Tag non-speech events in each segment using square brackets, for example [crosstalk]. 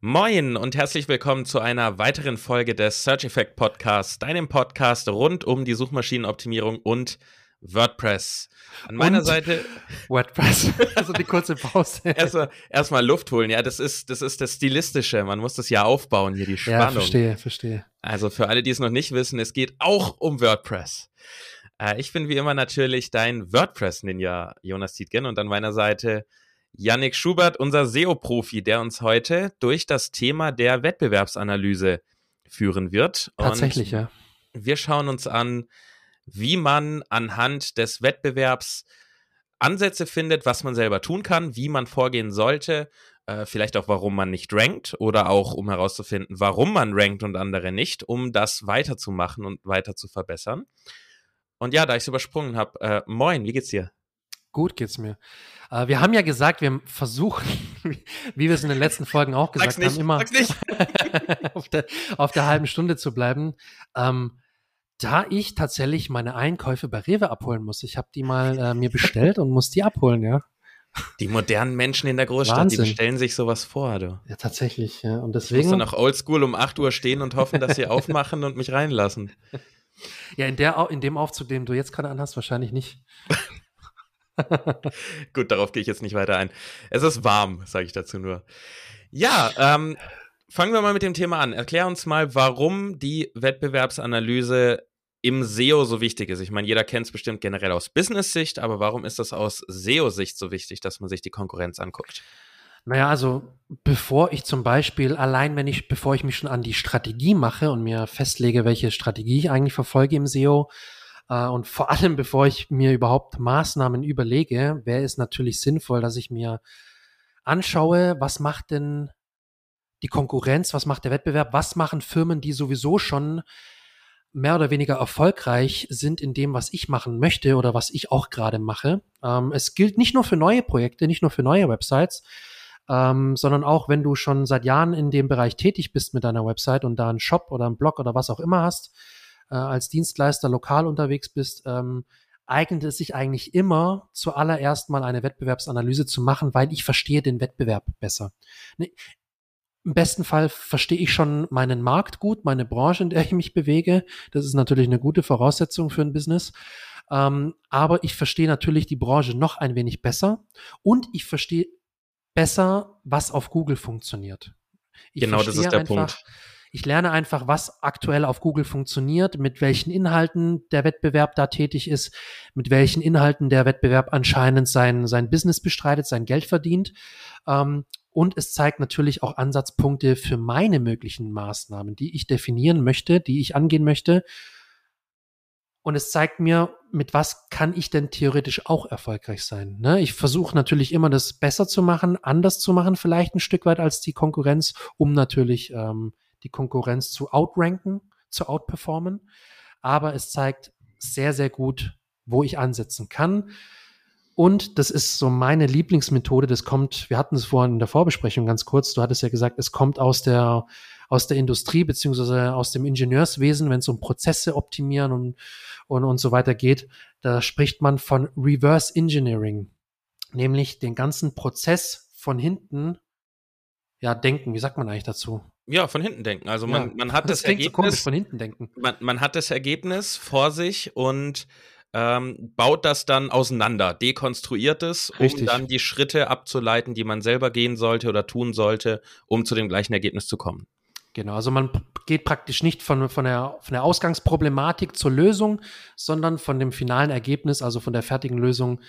Moin und herzlich willkommen zu einer weiteren Folge des Search Effect Podcasts, deinem Podcast rund um die Suchmaschinenoptimierung und WordPress. An meiner Und Seite [laughs] WordPress. Also die kurze Pause. [laughs] erstmal erstmal Luft holen. Ja, das ist das ist das stilistische. Man muss das ja aufbauen hier die Spannung. ja, verstehe, verstehe. Also für alle, die es noch nicht wissen, es geht auch um WordPress. Äh, ich bin wie immer natürlich dein WordPress-Ninja Jonas Tietgen und an meiner Seite Yannick Schubert, unser SEO-Profi, der uns heute durch das Thema der Wettbewerbsanalyse führen wird. Tatsächlich, und ja. Wir schauen uns an, wie man anhand des Wettbewerbs Ansätze findet, was man selber tun kann, wie man vorgehen sollte, äh, vielleicht auch warum man nicht rankt oder auch um herauszufinden, warum man rankt und andere nicht, um das weiterzumachen und weiter zu verbessern. Und ja, da ich es übersprungen habe, äh, moin, wie geht's dir? Gut geht's mir. Äh, wir haben ja gesagt, wir versuchen, [laughs] wie wir es in den letzten Folgen auch gesagt nicht, haben, immer [laughs] auf, der, auf der halben Stunde zu bleiben. Ähm, da ich tatsächlich meine Einkäufe bei Rewe abholen muss. Ich habe die mal äh, mir bestellt und muss die abholen, ja. Die modernen Menschen in der Großstadt, Wahnsinn. die bestellen sich sowas vor, du. Ja, tatsächlich, ja. Und Ich muss deswegen. dann auch oldschool um 8 Uhr stehen und hoffen, dass sie aufmachen und mich reinlassen. [laughs] Ja, in, der, in dem Aufzug, den du jetzt gerade anhast, wahrscheinlich nicht. [laughs] Gut, darauf gehe ich jetzt nicht weiter ein. Es ist warm, sage ich dazu nur. Ja, ähm, fangen wir mal mit dem Thema an. Erklär uns mal, warum die Wettbewerbsanalyse im SEO so wichtig ist. Ich meine, jeder kennt es bestimmt generell aus Business-Sicht, aber warum ist das aus SEO-Sicht so wichtig, dass man sich die Konkurrenz anguckt? Naja, also bevor ich zum Beispiel, allein wenn ich, bevor ich mich schon an die Strategie mache und mir festlege, welche Strategie ich eigentlich verfolge im SEO, und vor allem bevor ich mir überhaupt Maßnahmen überlege, wäre es natürlich sinnvoll, dass ich mir anschaue, was macht denn die Konkurrenz, was macht der Wettbewerb, was machen Firmen, die sowieso schon mehr oder weniger erfolgreich sind in dem, was ich machen möchte oder was ich auch gerade mache. Ähm, es gilt nicht nur für neue Projekte, nicht nur für neue Websites, ähm, sondern auch, wenn du schon seit Jahren in dem Bereich tätig bist mit deiner Website und da einen Shop oder einen Blog oder was auch immer hast, äh, als Dienstleister lokal unterwegs bist, ähm, eignet es sich eigentlich immer zuallererst mal eine Wettbewerbsanalyse zu machen, weil ich verstehe den Wettbewerb besser. Ne, Im besten Fall verstehe ich schon meinen Markt gut, meine Branche, in der ich mich bewege. Das ist natürlich eine gute Voraussetzung für ein Business. Ähm, aber ich verstehe natürlich die Branche noch ein wenig besser und ich verstehe besser, was auf Google funktioniert. Ich Genau, das ist der einfach, Punkt. Ich lerne einfach, was aktuell auf Google funktioniert, mit welchen Inhalten der Wettbewerb da tätig ist, mit welchen Inhalten der Wettbewerb anscheinend sein, sein Business bestreitet, sein Geld verdient. Ähm, und es zeigt natürlich auch Ansatzpunkte für meine möglichen Maßnahmen, die ich definieren möchte, die ich angehen möchte. Und es zeigt mir, mit was kann ich denn theoretisch auch erfolgreich sein. Ne? Ich versuche natürlich immer, das besser zu machen, anders zu machen, vielleicht ein Stück weit als die Konkurrenz, um natürlich ähm, die Konkurrenz zu outranken, zu outperformen. Aber es zeigt sehr, sehr gut, wo ich ansetzen kann. Und das ist so meine Lieblingsmethode. Das kommt, wir hatten es vorhin in der Vorbesprechung ganz kurz. Du hattest ja gesagt, es kommt aus der, aus der Industrie beziehungsweise aus dem Ingenieurswesen, wenn es um Prozesse optimieren und, und, und so weiter geht. Da spricht man von Reverse Engineering, nämlich den ganzen Prozess von hinten, ja, denken. Wie sagt man eigentlich dazu? Ja, von hinten denken. Also man, Ja, man hat das, klingt so komisch, Ergebnis, von hinten denken. man, man hat das Ergebnis vor sich und ähm, baut das dann auseinander, dekonstruiert es, um Richtig. dann die Schritte abzuleiten, die man selber gehen sollte oder tun sollte, um zu dem gleichen Ergebnis zu kommen. Genau, also man geht praktisch nicht von, von, der, von der Ausgangsproblematik zur Lösung, sondern von dem finalen Ergebnis, also von der fertigen Lösung,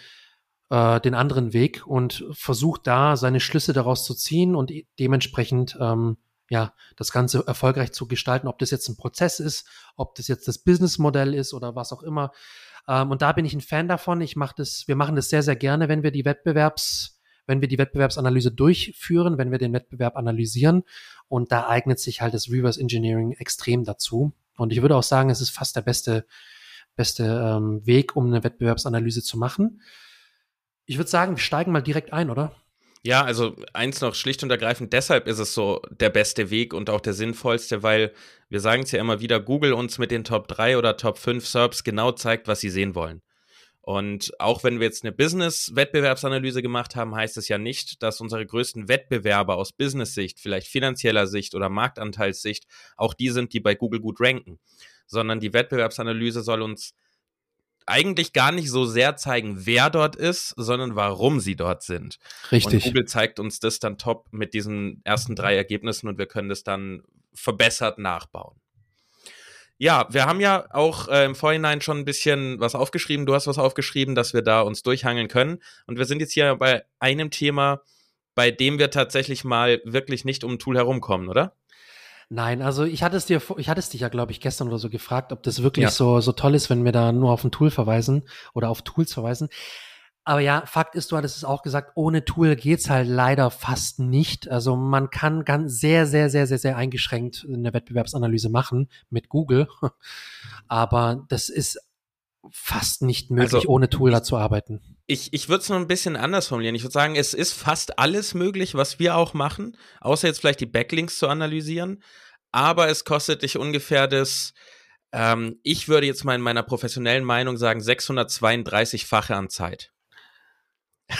äh, den anderen Weg und versucht da seine Schlüsse daraus zu ziehen und dementsprechend ähm, ja das Ganze erfolgreich zu gestalten, ob das jetzt ein Prozess ist, ob das jetzt das Businessmodell ist oder was auch immer. Ähm, und da bin ich ein Fan davon. Ich mache das, wir machen das sehr, sehr gerne, wenn wir die Wettbewerbs, wenn wir die Wettbewerbsanalyse durchführen, wenn wir den Wettbewerb analysieren. Und da eignet sich halt das Reverse Engineering extrem dazu. Und ich würde auch sagen, es ist fast der beste, beste ähm, Weg, um eine Wettbewerbsanalyse zu machen. Ich würde sagen, wir steigen mal direkt ein, oder? Ja, also eins noch schlicht und ergreifend, deshalb ist es so der beste Weg und auch der sinnvollste, weil wir sagen es ja immer wieder, Google uns mit den Top 3 oder Top 5 SERPs genau zeigt, was sie sehen wollen. Und auch wenn wir jetzt eine Business-Wettbewerbsanalyse gemacht haben, heißt es ja nicht, dass unsere größten Wettbewerber aus Business-Sicht, vielleicht finanzieller Sicht oder Marktanteilssicht, auch die sind, die bei Google gut ranken, sondern die Wettbewerbsanalyse soll uns eigentlich gar nicht so sehr zeigen, wer dort ist, sondern warum sie dort sind. Richtig. Und Google zeigt uns das dann top mit diesen ersten drei Ergebnissen und wir können das dann verbessert nachbauen. Ja, wir haben ja auch äh, im Vorhinein schon ein bisschen was aufgeschrieben. Du hast was aufgeschrieben, dass wir da uns durchhangeln können. Und wir sind jetzt hier bei einem Thema, bei dem wir tatsächlich mal wirklich nicht um ein Tool herumkommen, oder? Nein, also ich hatte es dir, ich hatte es dich ja, glaube ich, gestern oder so gefragt, ob das wirklich ja. so, so toll ist, wenn wir da nur auf ein Tool verweisen oder auf Tools verweisen. Aber ja, Fakt ist, du hattest es auch gesagt, ohne Tool geht's halt leider fast nicht. Also man kann ganz sehr, sehr, sehr, sehr, sehr eingeschränkt eine Wettbewerbsanalyse machen mit Google. [laughs] Aber das ist fast nicht möglich, also, ohne Tool da zu arbeiten. Ich, ich würde es noch ein bisschen anders formulieren. Ich würde sagen, es ist fast alles möglich, was wir auch machen, außer jetzt vielleicht die Backlinks zu analysieren. Aber es kostet dich ungefähr das, ähm, ich würde jetzt mal in meiner professionellen Meinung sagen, 632-fache an Zeit.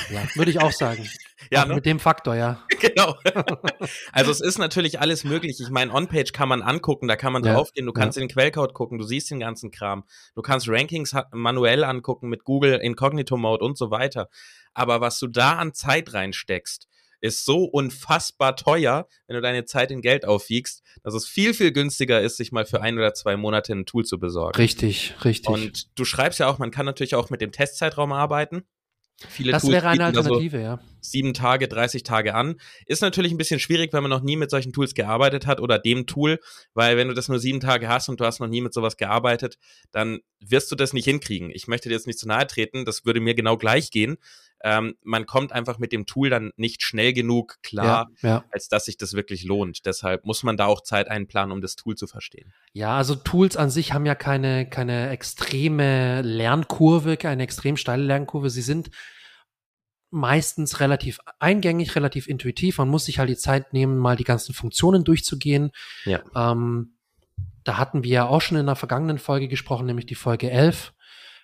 Ja, würde ich auch sagen. ja, ne? mit dem Faktor, ja. [laughs] genau. [laughs] also es ist natürlich alles möglich. Ich meine, On-Page kann man angucken, da kann man ja, draufgehen, du kannst ja. in den Quellcode gucken, du siehst den ganzen Kram. Du kannst Rankings manuell angucken mit Google Incognito Mode und so weiter. Aber was du da an Zeit reinsteckst, ist so unfassbar teuer, wenn du deine Zeit in Geld aufwiegst, dass es viel, viel günstiger ist, sich mal für ein oder zwei Monate ein Tool zu besorgen. Richtig, richtig. Und du schreibst ja auch, man kann natürlich auch mit dem Testzeitraum arbeiten. Viele das Tools wäre eine Alternative, also ja. Sieben Tage, 30 Tage an. Ist natürlich ein bisschen schwierig, wenn man noch nie mit solchen Tools gearbeitet hat oder dem Tool, weil wenn du das nur sieben Tage hast und du hast noch nie mit sowas gearbeitet, dann wirst du das nicht hinkriegen. Ich möchte dir jetzt nicht zu nahe treten, das würde mir genau gleich gehen ähm, man kommt einfach mit dem Tool dann nicht schnell genug klar, ja, ja. als dass sich das wirklich lohnt. Deshalb muss man da auch Zeit einplanen, um das Tool zu verstehen. Ja, also Tools an sich haben ja keine, keine extreme Lernkurve, keine extrem steile Lernkurve. Sie sind meistens relativ eingängig, relativ intuitiv. Man muss sich halt die Zeit nehmen, mal die ganzen Funktionen durchzugehen. Ja. Ähm, da hatten wir ja auch schon in der vergangenen Folge gesprochen, nämlich die Folge 11.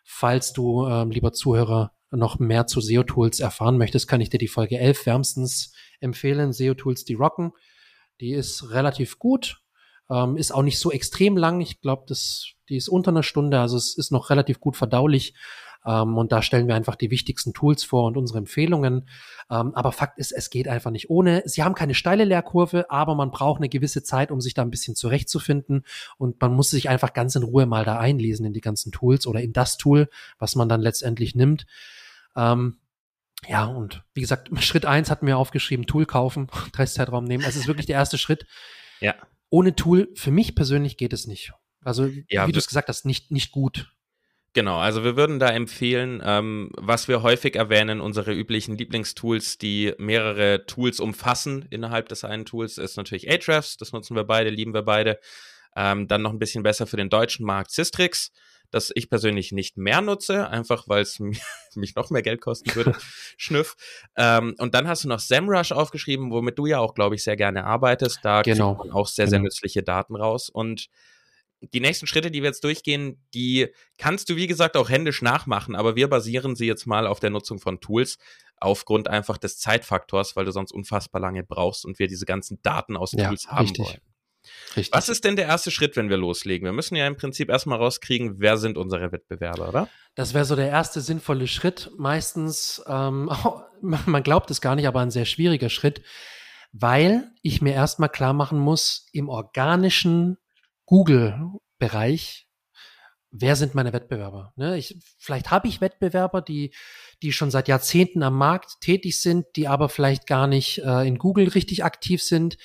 Falls du, ähm, lieber Zuhörer, noch mehr zu SEO-Tools erfahren möchtest, kann ich dir die Folge 11 wärmstens empfehlen. SEO-Tools, die rocken. Die ist relativ gut, ähm, ist auch nicht so extrem lang. Ich glaube, die ist unter einer Stunde, also es ist noch relativ gut verdaulich. Ähm, und da stellen wir einfach die wichtigsten Tools vor und unsere Empfehlungen. Ähm, aber Fakt ist, es geht einfach nicht ohne. Sie haben keine steile Lehrkurve, aber man braucht eine gewisse Zeit, um sich da ein bisschen zurechtzufinden. Und man muss sich einfach ganz in Ruhe mal da einlesen in die ganzen Tools oder in das Tool, was man dann letztendlich nimmt. Ähm, ja, und wie gesagt, [laughs] Schritt eins hatten wir aufgeschrieben, Tool kaufen, [laughs] Testzeitraum nehmen. Es ist wirklich der erste Schritt. Ja. Ohne Tool, für mich persönlich geht es nicht. Also, ja, wie du es gesagt hast, nicht, nicht gut. Genau, also wir würden da empfehlen, ähm, was wir häufig erwähnen, unsere üblichen Lieblingstools, die mehrere Tools umfassen innerhalb des einen Tools, ist natürlich Ahrefs, das nutzen wir beide, lieben wir beide. Ähm, dann noch ein bisschen besser für den deutschen Markt Systrix das ich persönlich nicht mehr nutze, einfach weil es [laughs] mich noch mehr Geld kosten würde. [laughs] Schnüff. Ähm, und dann hast du noch SEMrush aufgeschrieben, womit du ja auch, glaube ich, sehr gerne arbeitest. Da genau. kriegt man auch sehr, sehr genau. nützliche Daten raus. Und die nächsten Schritte, die wir jetzt durchgehen, die kannst du, wie gesagt, auch händisch nachmachen, aber wir basieren sie jetzt mal auf der Nutzung von Tools aufgrund einfach des Zeitfaktors, weil du sonst unfassbar lange brauchst und wir diese ganzen Daten aus ja, Tools haben richtig. wollen. Richtig. Was ist denn der erste Schritt, wenn wir loslegen? Wir müssen ja im Prinzip erstmal rauskriegen, wer sind unsere Wettbewerber, oder? Das wäre so der erste sinnvolle Schritt. Meistens, ähm, [laughs] man glaubt es gar nicht, aber ein sehr schwieriger Schritt, weil ich mir erstmal klar machen muss, im organischen Google-Bereich, wer sind meine Wettbewerber? Ne? Ich, vielleicht habe ich Wettbewerber, die, die schon seit Jahrzehnten am Markt tätig sind, die aber vielleicht gar nicht äh, in Google richtig aktiv sind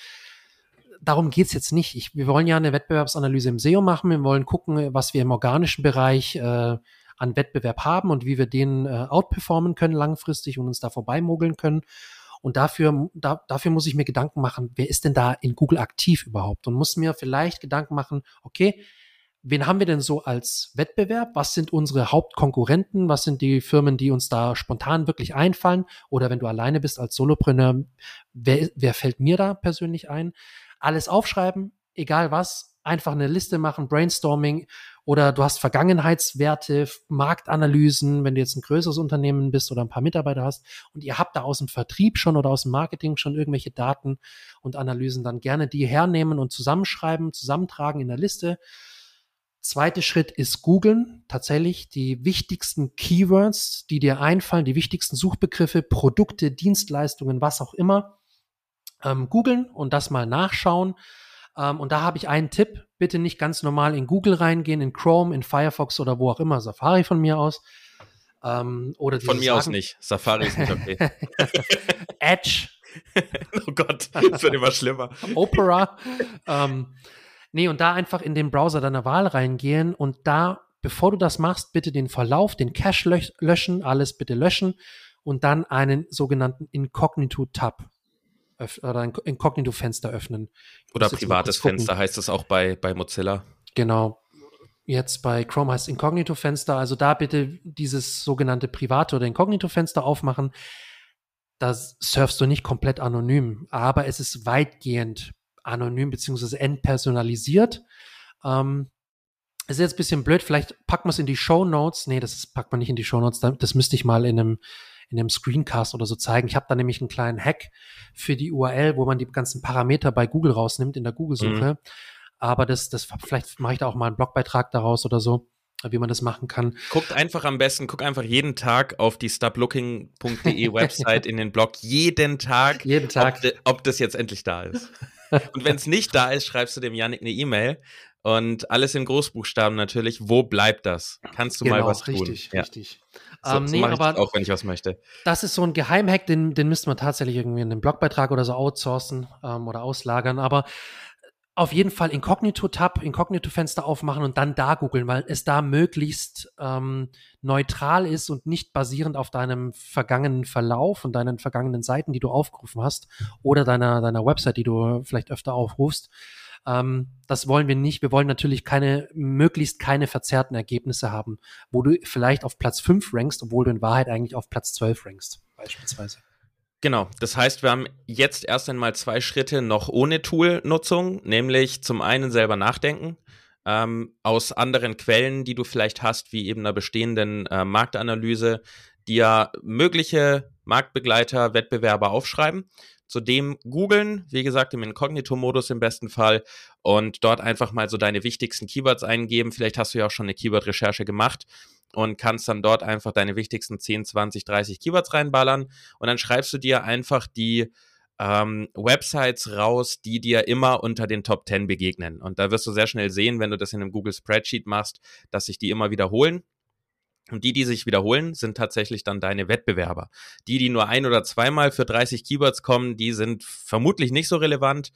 darum geht's jetzt nicht. Ich, wir wollen ja eine Wettbewerbsanalyse im SEO machen. Wir wollen gucken, was wir im organischen Bereich äh, an Wettbewerb haben und wie wir den äh, outperformen können langfristig und uns da vorbeimogeln können. Und dafür, da, dafür muss ich mir Gedanken machen, wer ist denn da in Google aktiv überhaupt? Und muss mir vielleicht Gedanken machen, okay, wen haben wir denn so als Wettbewerb? Was sind unsere Hauptkonkurrenten? Was sind die Firmen, die uns da spontan wirklich einfallen? Oder wenn du alleine bist als Solopreneur, wer, wer fällt mir da persönlich ein? alles aufschreiben, egal was, einfach eine Liste machen, Brainstorming oder du hast Vergangenheitswerte, Marktanalysen, wenn du jetzt ein größeres Unternehmen bist oder ein paar Mitarbeiter hast und ihr habt da aus dem Vertrieb schon oder aus dem Marketing schon irgendwelche Daten und Analysen, dann gerne die hernehmen und zusammenschreiben, zusammentragen in der Liste. Zweiter Schritt ist googeln, tatsächlich die wichtigsten Keywords, die dir einfallen, die wichtigsten Suchbegriffe, Produkte, Dienstleistungen, was auch immer, ähm, googeln und das mal nachschauen ähm, und da habe ich einen Tipp. Bitte nicht ganz normal in Google reingehen, in Chrome, in Firefox oder wo auch immer, Safari von mir aus. Ähm, oder von mir Sachen. aus nicht. Safari ist nicht okay. [laughs] Edge. [laughs] oh Gott, das wird immer schlimmer. Opera. ähm, nee, und da einfach in den Browser deiner Wahl reingehen und da, bevor du das machst, bitte den Verlauf, den Cache löschen, alles bitte löschen und dann einen sogenannten Incognito-Tab oder ein Inkognito-Fenster öffnen. Oder privates Fenster heißt es auch bei, bei Mozilla. Genau. Jetzt bei Chrome heißt Inkognito-Fenster. Also da bitte dieses sogenannte private oder Inkognito-Fenster aufmachen. Da surfst du nicht komplett anonym, aber es ist weitgehend anonym bzw. entpersonalisiert. Ähm, ist jetzt ein bisschen blöd, vielleicht packt man es in die Show Notes. Nee, das packt man nicht in die Show Notes. Das müsste ich mal in einem in einem Screencast oder so zeigen. Ich habe da nämlich einen kleinen Hack für die URL, wo man die ganzen Parameter bei Google rausnimmt in der Google-Suche. Mhm. Aber das, das, vielleicht mache ich da auch mal einen Blogbeitrag daraus oder so wie man das machen kann. Guckt einfach am besten, guck einfach jeden Tag auf die stoplooking.de [laughs] Website in den Blog, jeden Tag, jeden Tag. Ob, de, ob das jetzt endlich da ist. [laughs] Und wenn es nicht da ist, schreibst du dem Yannick eine E-Mail und alles in Großbuchstaben natürlich. Wo bleibt das? Kannst du genau, mal was tun? Richtig, ja. richtig. So, ähm, so nee, aber auch, wenn ich was möchte. Das ist so ein Geheimhack, den, den müsste man tatsächlich irgendwie in einem Blogbeitrag oder so outsourcen ähm, oder auslagern. Aber auf jeden Fall Inkognito-Tab, Inkognito-Fenster aufmachen und dann da googeln, weil es da möglichst ähm, neutral ist und nicht basierend auf deinem vergangenen Verlauf und deinen vergangenen Seiten, die du aufgerufen hast oder deiner, deiner Website, die du vielleicht öfter aufrufst. Ähm, das wollen wir nicht. Wir wollen natürlich keine, möglichst keine verzerrten Ergebnisse haben, wo du vielleicht auf Platz 5 rankst, obwohl du in Wahrheit eigentlich auf Platz 12 rankst, beispielsweise. Genau, das heißt, wir haben jetzt erst einmal zwei Schritte noch ohne Tool-Nutzung, nämlich zum einen selber nachdenken, ähm, aus anderen Quellen, die du vielleicht hast, wie eben einer bestehenden äh, Marktanalyse, dir mögliche Marktbegleiter, Wettbewerber aufschreiben Zudem googeln, wie gesagt, im Inkognito-Modus im besten Fall und dort einfach mal so deine wichtigsten Keywords eingeben. Vielleicht hast du ja auch schon eine Keyword-Recherche gemacht und kannst dann dort einfach deine wichtigsten 10, 20, 30 Keywords reinballern und dann schreibst du dir einfach die ähm, Websites raus, die dir immer unter den Top 10 begegnen. Und da wirst du sehr schnell sehen, wenn du das in einem Google Spreadsheet machst, dass sich die immer wiederholen. Und die, die sich wiederholen, sind tatsächlich dann deine Wettbewerber. Die, die nur ein oder zweimal für 30 Keywords kommen, die sind vermutlich nicht so relevant.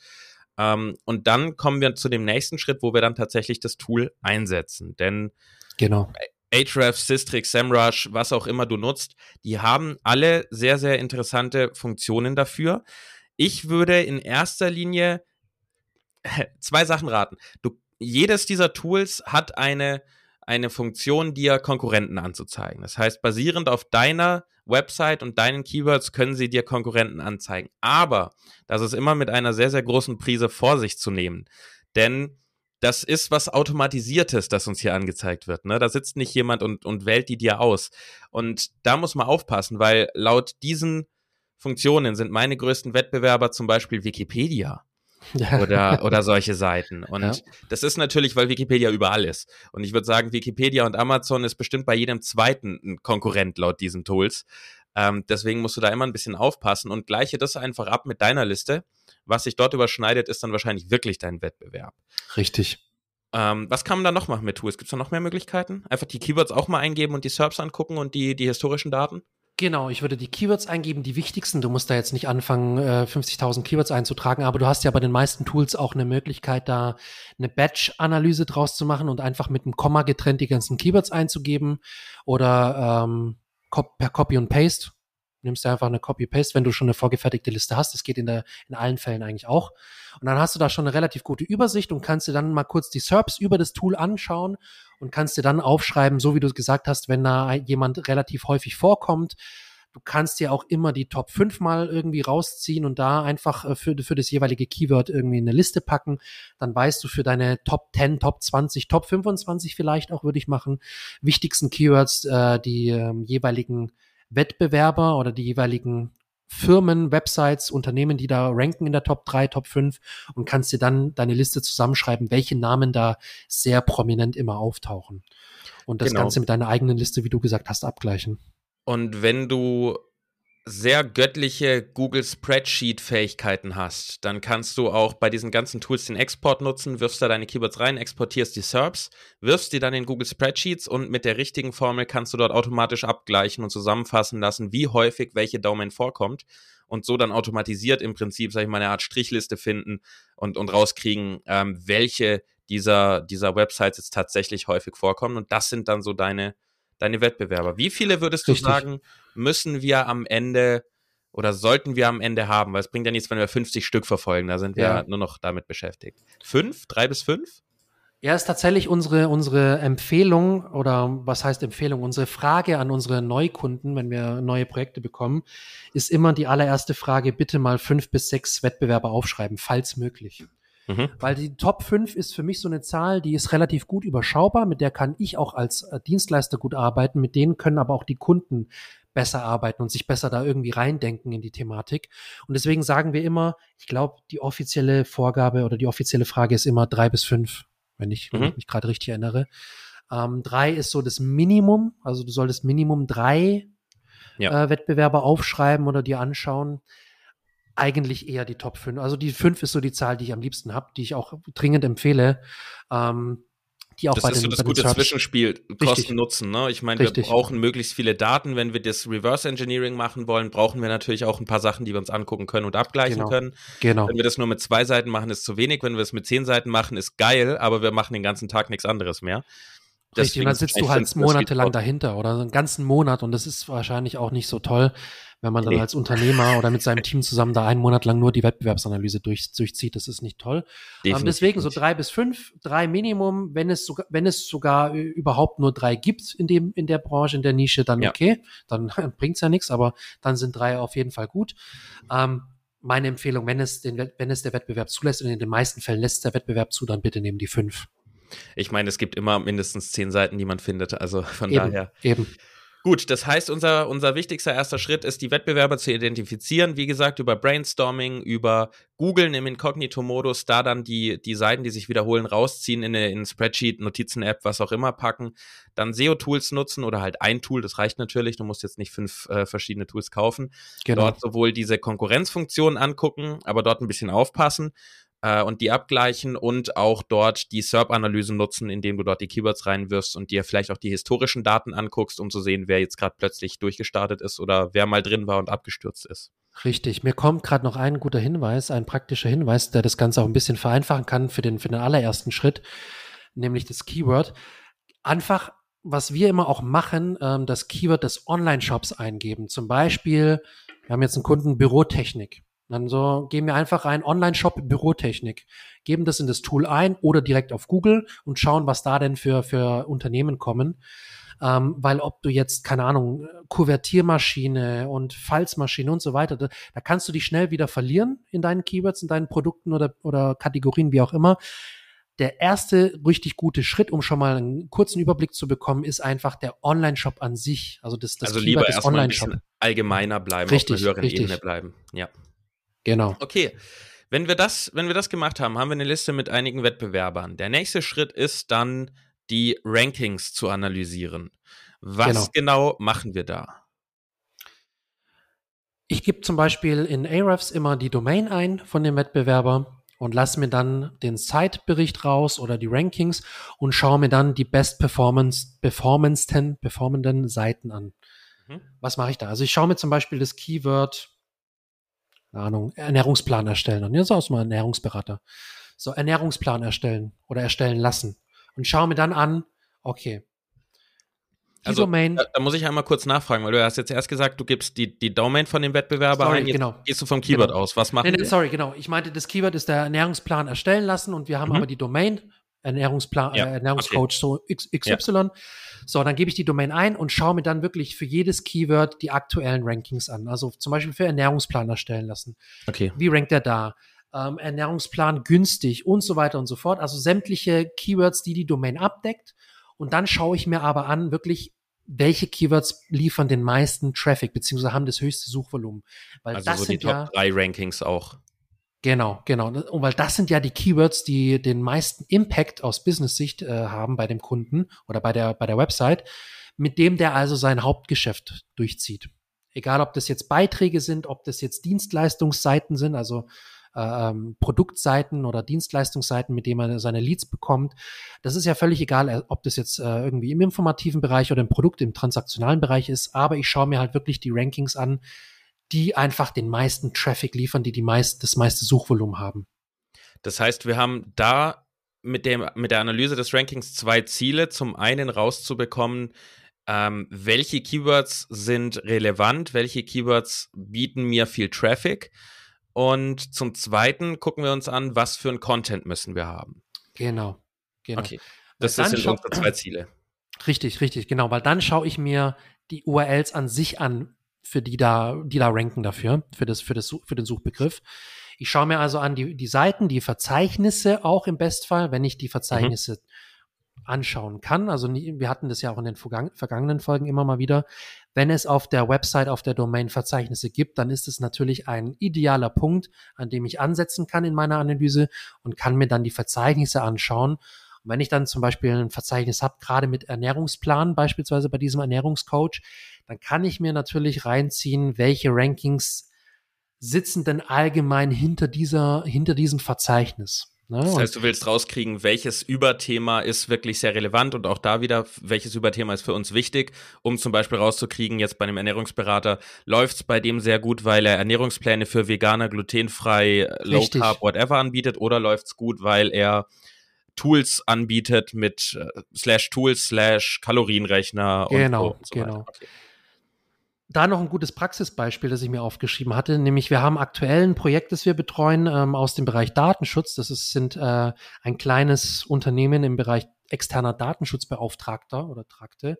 Ähm, und dann kommen wir zu dem nächsten Schritt, wo wir dann tatsächlich das Tool einsetzen. Denn genau. Ahrefs, Systrix, SEMrush, was auch immer du nutzt, die haben alle sehr, sehr interessante Funktionen dafür. Ich würde in erster Linie [laughs] zwei Sachen raten. Du, jedes dieser Tools hat eine eine Funktion, dir Konkurrenten anzuzeigen. Das heißt, basierend auf deiner Website und deinen Keywords können sie dir Konkurrenten anzeigen. Aber das ist immer mit einer sehr, sehr großen Prise Vorsicht zu nehmen. Denn das ist was Automatisiertes, das uns hier angezeigt wird. Ne? Da sitzt nicht jemand und, und wählt die dir aus. Und da muss man aufpassen, weil laut diesen Funktionen sind meine größten Wettbewerber zum Beispiel Wikipedia [laughs] oder, oder solche Seiten. Und ja. das ist natürlich, weil Wikipedia überall ist. Und ich würde sagen, Wikipedia und Amazon ist bestimmt bei jedem zweiten ein Konkurrent laut diesen Tools. Ähm, deswegen musst du da immer ein bisschen aufpassen und gleiche das einfach ab mit deiner Liste. Was sich dort überschneidet, ist dann wahrscheinlich wirklich dein Wettbewerb. Richtig. Ähm, was kann man da noch machen mit Tools? Gibt es da noch mehr Möglichkeiten? Einfach die Keywords auch mal eingeben und die SERPs angucken und die, die historischen Daten? Genau, ich würde die Keywords eingeben, die wichtigsten. Du musst da jetzt nicht anfangen, 50.000 äh, Keywords einzutragen, aber du hast ja bei den meisten Tools auch eine Möglichkeit, da eine Batch-Analyse draus zu machen und einfach mit einem Komma getrennt die ganzen Keywords einzugeben oder ähm, per Copy und Paste nimmst du einfach eine Copy-Paste, wenn du schon eine vorgefertigte Liste hast. Das geht in, der, in allen Fällen eigentlich auch. Und dann hast du da schon eine relativ gute Übersicht und kannst dir dann mal kurz die SERPs über das Tool anschauen und kannst dir dann aufschreiben, so wie du es gesagt hast, wenn da jemand relativ häufig vorkommt, Du kannst dir auch immer die Top 5 mal irgendwie rausziehen und da einfach äh, für, für das jeweilige Keyword irgendwie eine Liste packen. Dann weißt du für deine Top 10, Top 20, Top 25 vielleicht auch würde ich machen, wichtigsten Keywords, äh, die äh, jeweiligen Wettbewerber oder die jeweiligen Firmen, Websites, Unternehmen, die da ranken in der Top 3, Top 5 und kannst dir dann deine Liste zusammenschreiben, welche Namen da sehr prominent immer auftauchen. Und das genau. Ganze mit deiner eigenen Liste, wie du gesagt hast, abgleichen. Und wenn du sehr göttliche Google Spreadsheet-Fähigkeiten hast, dann kannst du auch bei diesen ganzen Tools den Export nutzen, wirfst da deine Keywords rein, exportierst die SERPs, wirfst die dann in Google Spreadsheets und mit der richtigen Formel kannst du dort automatisch abgleichen und zusammenfassen lassen, wie häufig welche Domain vorkommt und so dann automatisiert im Prinzip, sag ich mal, eine Art Strichliste finden und, und rauskriegen, ähm, welche dieser, dieser Websites jetzt tatsächlich häufig vorkommen. Und das sind dann so deine, deine Wettbewerber. Wie viele würdest Richtig. du sagen, müssen wir am Ende oder sollten wir am Ende haben? Weil es bringt ja nichts, wenn wir 50 Stück verfolgen. Da sind wir ja. nur noch damit beschäftigt. Fünf? Drei bis fünf? Ja, ist tatsächlich unsere, unsere Empfehlung oder was heißt Empfehlung? Unsere Frage an unsere Neukunden, wenn wir neue Projekte bekommen, ist immer die allererste Frage, bitte mal fünf bis sechs Wettbewerber aufschreiben, falls möglich. Mhm. Weil die Top 5 ist für mich so eine Zahl, die ist relativ gut überschaubar, mit der kann ich auch als äh, Dienstleister gut arbeiten, mit denen können aber auch die Kunden besser arbeiten und sich besser da irgendwie reindenken in die Thematik. Und deswegen sagen wir immer, ich glaube, die offizielle Vorgabe oder die offizielle Frage ist immer drei bis fünf, wenn ich, mhm. wenn ich mich gerade richtig erinnere. Ähm, drei ist so das Minimum, also du solltest Minimum drei ja. äh, Wettbewerber aufschreiben oder dir anschauen eigentlich eher die Top 5. Also die 5 ist so die Zahl, die ich am liebsten habe, die ich auch dringend empfehle. Ähm, die auch das bei ist den, so das gute Search Zwischenspiel, Kosten Nutzen. Ne? Ich meine, wir brauchen möglichst viele Daten. Wenn wir das Reverse Engineering machen wollen, brauchen wir natürlich auch ein paar Sachen, die wir uns angucken können und abgleichen genau. können. Genau. Wenn wir das nur mit zwei Seiten machen, ist zu wenig. Wenn wir es mit zehn Seiten machen, ist geil, aber wir machen den ganzen Tag nichts anderes mehr. Richtig, und dann sitzt du halt monatelang dahinter oder einen ganzen Monat und das ist wahrscheinlich auch nicht so toll, wenn man dann nee. als Unternehmer oder mit seinem Team zusammen da einen Monat lang nur die Wettbewerbsanalyse durch, durchzieht. Das ist nicht toll. Ähm, deswegen so drei bis fünf, drei Minimum. Wenn es sogar, wenn es sogar überhaupt nur drei gibt in dem, in der Branche, in der Nische, dann ja. okay. Dann [laughs] bringt's ja nichts, aber dann sind drei auf jeden Fall gut. Ähm, meine Empfehlung, wenn es den, wenn es der Wettbewerb zulässt, und in den meisten Fällen lässt der Wettbewerb zu, dann bitte nehmen die fünf. Ich meine, es gibt immer mindestens zehn Seiten, die man findet. Also von eben, daher. Eben. Gut, das heißt, unser, unser wichtigster erster Schritt ist, die Wettbewerber zu identifizieren. Wie gesagt, über Brainstorming, über Googlen im Inkognito-Modus, da dann die, die Seiten, die sich wiederholen, rausziehen, in eine, in Spreadsheet, Notizen-App, was auch immer packen. Dann SEO-Tools nutzen oder halt ein Tool, das reicht natürlich. Du musst jetzt nicht fünf äh, verschiedene Tools kaufen. Genau. Dort sowohl diese Konkurrenzfunktionen angucken, aber dort ein bisschen aufpassen äh, und die abgleichen und auch dort die SERP-Analysen nutzen, indem du dort die Keywords reinwirfst und dir vielleicht auch die historischen Daten anguckst, um zu sehen, wer jetzt gerade plötzlich durchgestartet ist oder wer mal drin war und abgestürzt ist. Richtig. Mir kommt gerade noch ein guter Hinweis, ein praktischer Hinweis, der das Ganze auch ein bisschen vereinfachen kann für den, für den allerersten Schritt, nämlich das Keyword. Einfach, was wir immer auch machen, ähm, das Keyword des Online-Shops eingeben. Zum Beispiel, wir haben jetzt einen Kunden Bürotechnik. Dann so geben wir einfach rein Online-Shop Bürotechnik, geben das in das Tool ein oder direkt auf Google und schauen, was da denn für, für Unternehmen kommen. Ähm, weil ob du jetzt, keine Ahnung, Kuvertiermaschine und Falzmaschine und so weiter, da, da kannst du dich schnell wieder verlieren in deinen Keywords, in deinen Produkten oder, oder Kategorien, wie auch immer. Der erste richtig gute Schritt, um schon mal einen kurzen Überblick zu bekommen, ist einfach der Online-Shop an sich. Also das, das also Keyword lieber des Online-Shop. allgemeiner bleiben, richtig, auf einer höheren richtig. Ebene bleiben. Ja. Genau. Okay. Wenn wir das, wenn wir das gemacht haben, haben wir eine Liste mit einigen Wettbewerbern. Der nächste Schritt ist dann, die Rankings zu analysieren. Was genau, genau machen wir da? Ich gebe zum Beispiel in Ahrefs immer die Domain ein von dem Wettbewerber und lasse mir dann den Site-Bericht raus oder die Rankings und schaue mir dann die best performance, performenden Seiten an. Mhm. Was mache ich da? Also ich schaue mir zum Beispiel das Keyword keine Ahnung, Ernährungsplan erstellen. Und jetzt auch mal Ernährungsberater. So, Ernährungsplan erstellen oder erstellen lassen. Und schau mir dann an, okay. Die also, Domain. Da, da, muss ich einmal kurz nachfragen, weil du hast jetzt erst gesagt, du gibst die, die Domain von dem Wettbewerber sorry, ein. Jetzt genau. gehst du vom Keyword genau. aus. Was machen nee, nee, Sorry, genau. Ich meinte, das Keyword ist der Ernährungsplan erstellen lassen und wir haben mhm. aber die Domain Ernährungsplan, ja, äh, Ernährungscoach okay. so XY. Ja. So, dann gebe ich die Domain ein und schaue mir dann wirklich für jedes Keyword die aktuellen Rankings an. Also zum Beispiel für Ernährungsplan erstellen lassen. Okay. Wie rankt er da? Ähm, Ernährungsplan günstig und so weiter und so fort. Also sämtliche Keywords, die die Domain abdeckt. Und dann schaue ich mir aber an, wirklich, welche Keywords liefern den meisten Traffic, beziehungsweise haben das höchste Suchvolumen. Weil also das so die Top ja, 3 Rankings auch. Genau, genau. Und weil das sind ja die Keywords, die den meisten Impact aus Business-Sicht äh, haben bei dem Kunden oder bei der, bei der Website, mit dem der also sein Hauptgeschäft durchzieht. Egal, ob das jetzt Beiträge sind, ob das jetzt Dienstleistungsseiten sind, also äh, ähm, Produktseiten oder Dienstleistungsseiten, mit denen man seine Leads bekommt. Das ist ja völlig egal, äh, ob das jetzt äh, irgendwie im informativen Bereich oder im Produkt, im transaktionalen Bereich ist. Aber ich schaue mir halt wirklich die Rankings an, die einfach den meisten Traffic liefern, die, die meist, das meiste Suchvolumen haben. Das heißt, wir haben da mit, dem, mit der Analyse des Rankings zwei Ziele. Zum einen rauszubekommen, ähm, welche Keywords sind relevant, welche Keywords bieten mir viel Traffic. Und zum zweiten gucken wir uns an, was für ein Content müssen wir haben. Genau. genau. Okay. Das sind unsere zwei Ziele. Richtig, richtig, genau, weil dann schaue ich mir die URLs an sich an, für die da, die da ranken dafür, für das, für das, für den Suchbegriff. Ich schaue mir also an die, die Seiten, die Verzeichnisse auch im Bestfall, wenn ich die Verzeichnisse mhm. anschauen kann. Also wir hatten das ja auch in den vergangenen Folgen immer mal wieder. Wenn es auf der Website, auf der Domain Verzeichnisse gibt, dann ist es natürlich ein idealer Punkt, an dem ich ansetzen kann in meiner Analyse und kann mir dann die Verzeichnisse anschauen. Und wenn ich dann zum Beispiel ein Verzeichnis habe, gerade mit Ernährungsplan, beispielsweise bei diesem Ernährungscoach, dann kann ich mir natürlich reinziehen, welche Rankings sitzen denn allgemein hinter dieser, hinter diesem Verzeichnis. Ne? Das heißt, du willst rauskriegen, welches Überthema ist wirklich sehr relevant und auch da wieder, welches Überthema ist für uns wichtig, um zum Beispiel rauszukriegen, jetzt bei einem Ernährungsberater, läuft es bei dem sehr gut, weil er Ernährungspläne für Veganer, glutenfrei, Low Carb, whatever anbietet, oder läuft es gut, weil er Tools anbietet mit äh, slash Tools slash Kalorienrechner genau, und, so genau. Okay da noch ein gutes Praxisbeispiel, das ich mir aufgeschrieben hatte, nämlich wir haben aktuell ein Projekt, das wir betreuen ähm, aus dem Bereich Datenschutz. Das ist, sind äh, ein kleines Unternehmen im Bereich externer Datenschutzbeauftragter oder Trakte.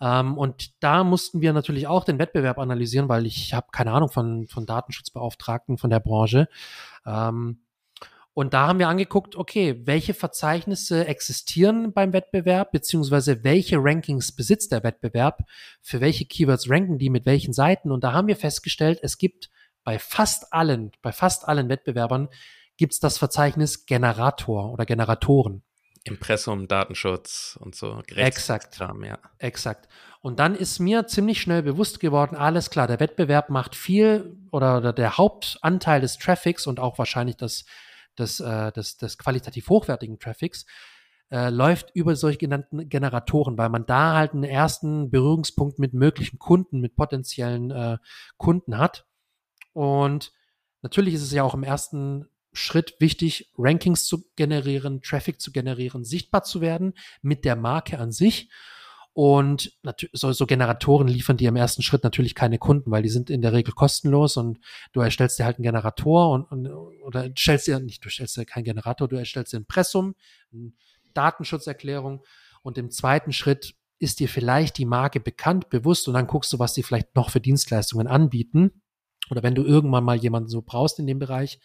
Ähm, und da mussten wir natürlich auch den Wettbewerb analysieren, weil ich habe keine Ahnung von, von Datenschutzbeauftragten von der Branche. Ähm, und da haben wir angeguckt, okay, welche Verzeichnisse existieren beim Wettbewerb, beziehungsweise welche Rankings besitzt der Wettbewerb, für welche Keywords ranken die mit welchen Seiten. Und da haben wir festgestellt, es gibt bei fast allen, bei fast allen Wettbewerbern gibt es das Verzeichnis Generator oder Generatoren. Impressum, Datenschutz und so. Exakt. ja. Exakt. Und dann ist mir ziemlich schnell bewusst geworden, alles klar, der Wettbewerb macht viel oder, oder der Hauptanteil des Traffics und auch wahrscheinlich das des, äh, des, des qualitativ hochwertigen Traffics, äh, läuft über solche genannten Generatoren, weil man da halt einen ersten Berührungspunkt mit möglichen Kunden, mit potenziellen äh, Kunden hat. Und natürlich ist es ja auch im ersten Schritt wichtig, Rankings zu generieren, Traffic zu generieren, sichtbar zu werden mit der Marke an sich. Und so, so Generatoren liefern dir im ersten Schritt natürlich keine Kunden, weil die sind in der Regel kostenlos und du erstellst dir halt einen Generator und, und oder stellst dir nicht, du stellst dir keinen Generator, du erstellst dir ein Pressum, eine Datenschutzerklärung und im zweiten Schritt ist dir vielleicht die Marke bekannt, bewusst und dann guckst du, was die vielleicht noch für Dienstleistungen anbieten. Oder wenn du irgendwann mal jemanden so brauchst in dem Bereich,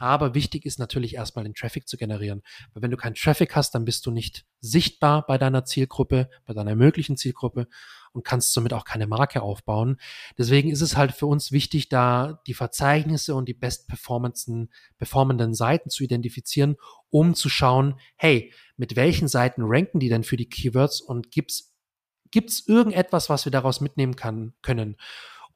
aber wichtig ist natürlich erstmal den Traffic zu generieren. Weil wenn du keinen Traffic hast, dann bist du nicht sichtbar bei deiner Zielgruppe, bei deiner möglichen Zielgruppe und kannst somit auch keine Marke aufbauen. Deswegen ist es halt für uns wichtig, da die Verzeichnisse und die best performenden Seiten zu identifizieren, um zu schauen, hey, mit welchen Seiten ranken die denn für die Keywords und gibt's gibt's irgendetwas, was wir daraus mitnehmen kann, können?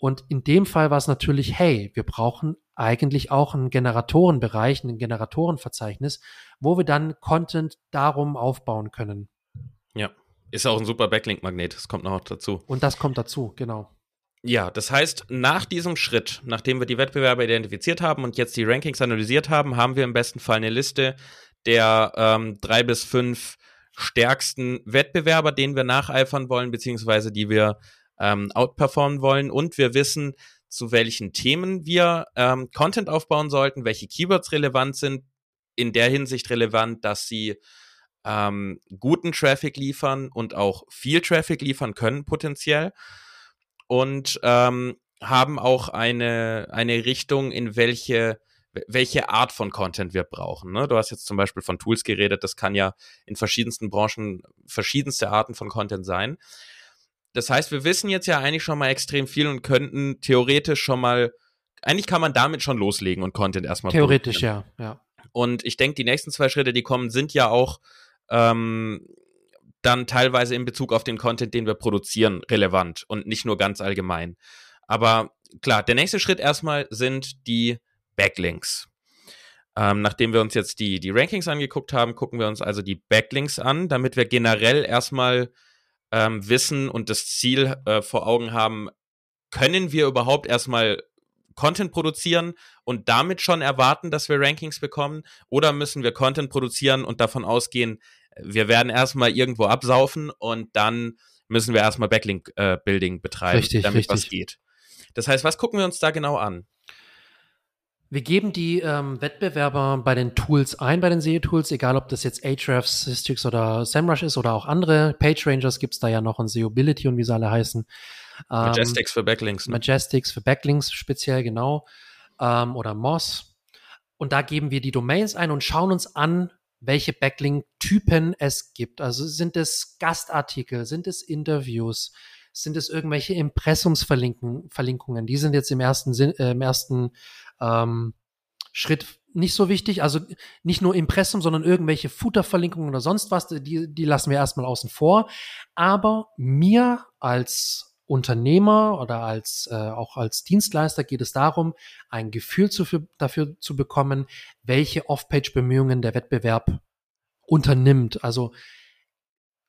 Und in dem Fall war es natürlich, hey, wir brauchen eigentlich auch einen Generatorenbereich, ein Generatorenverzeichnis, wo wir dann Content darum aufbauen können. Ja, ist auch ein super Backlink-Magnet, das kommt noch dazu. Und das kommt dazu, genau. Ja, das heißt, nach diesem Schritt, nachdem wir die Wettbewerber identifiziert haben und jetzt die Rankings analysiert haben, haben wir im besten Fall eine Liste der ähm, drei bis fünf stärksten Wettbewerber, denen wir nacheifern wollen, beziehungsweise die wir ähm, outperformen wollen. Und wir wissen, zu welchen Themen wir ähm, Content aufbauen sollten, welche Keywords relevant sind, in der Hinsicht relevant, dass sie ähm, guten Traffic liefern und auch viel Traffic liefern können potenziell und ähm, haben auch eine, eine Richtung, in welche welche Art von Content wir brauchen. Ne? Du hast jetzt zum Beispiel von Tools geredet, das kann ja in verschiedensten Branchen verschiedenste Arten von Content sein. Das heißt, wir wissen jetzt ja eigentlich schon mal extrem viel und könnten theoretisch schon mal, eigentlich kann man damit schon loslegen und Content erstmal. Theoretisch, ja, ja. Und ich denke, die nächsten zwei Schritte, die kommen, sind ja auch ähm, dann teilweise in Bezug auf den Content, den wir produzieren, relevant und nicht nur ganz allgemein. Aber klar, der nächste Schritt erstmal sind die Backlinks. Ähm, nachdem wir uns jetzt die, die Rankings angeguckt haben, gucken wir uns also die Backlinks an, damit wir generell erstmal ähm, wissen und das Ziel äh, vor Augen haben, können wir überhaupt erstmal Content produzieren und damit schon erwarten, dass wir Rankings bekommen? Oder müssen wir Content produzieren und davon ausgehen, wir werden erstmal irgendwo absaufen und dann müssen wir erstmal Backlink-Building äh, betreiben, richtig, damit richtig. was geht. Das heißt, was gucken wir uns da genau an? Wir geben die ähm, Wettbewerber bei den Tools ein, bei den SEO-Tools, egal ob das jetzt Ahrefs, Systrix oder SEMrush ist oder auch andere. PageRangers gibt es da ja noch und SEObility und wie sie alle heißen. Ähm, Majestics für Backlinks. Ne? Majestics für Backlinks speziell, genau. Ähm, oder Moz. Und da geben wir die Domains ein und schauen uns an, welche Backlink-Typen es gibt. Also sind es Gastartikel, sind es Interviews, sind es irgendwelche Impressumsverlinkungen? Die sind jetzt im ersten, äh, im ersten ähm, Schritt nicht so wichtig. Also nicht nur Impressum, sondern irgendwelche Footer-Verlinkungen oder sonst was, die, die lassen wir erstmal außen vor. Aber mir als Unternehmer oder als äh, auch als Dienstleister geht es darum, ein Gefühl zu, für, dafür zu bekommen, welche Off-Page-Bemühungen der Wettbewerb unternimmt. Also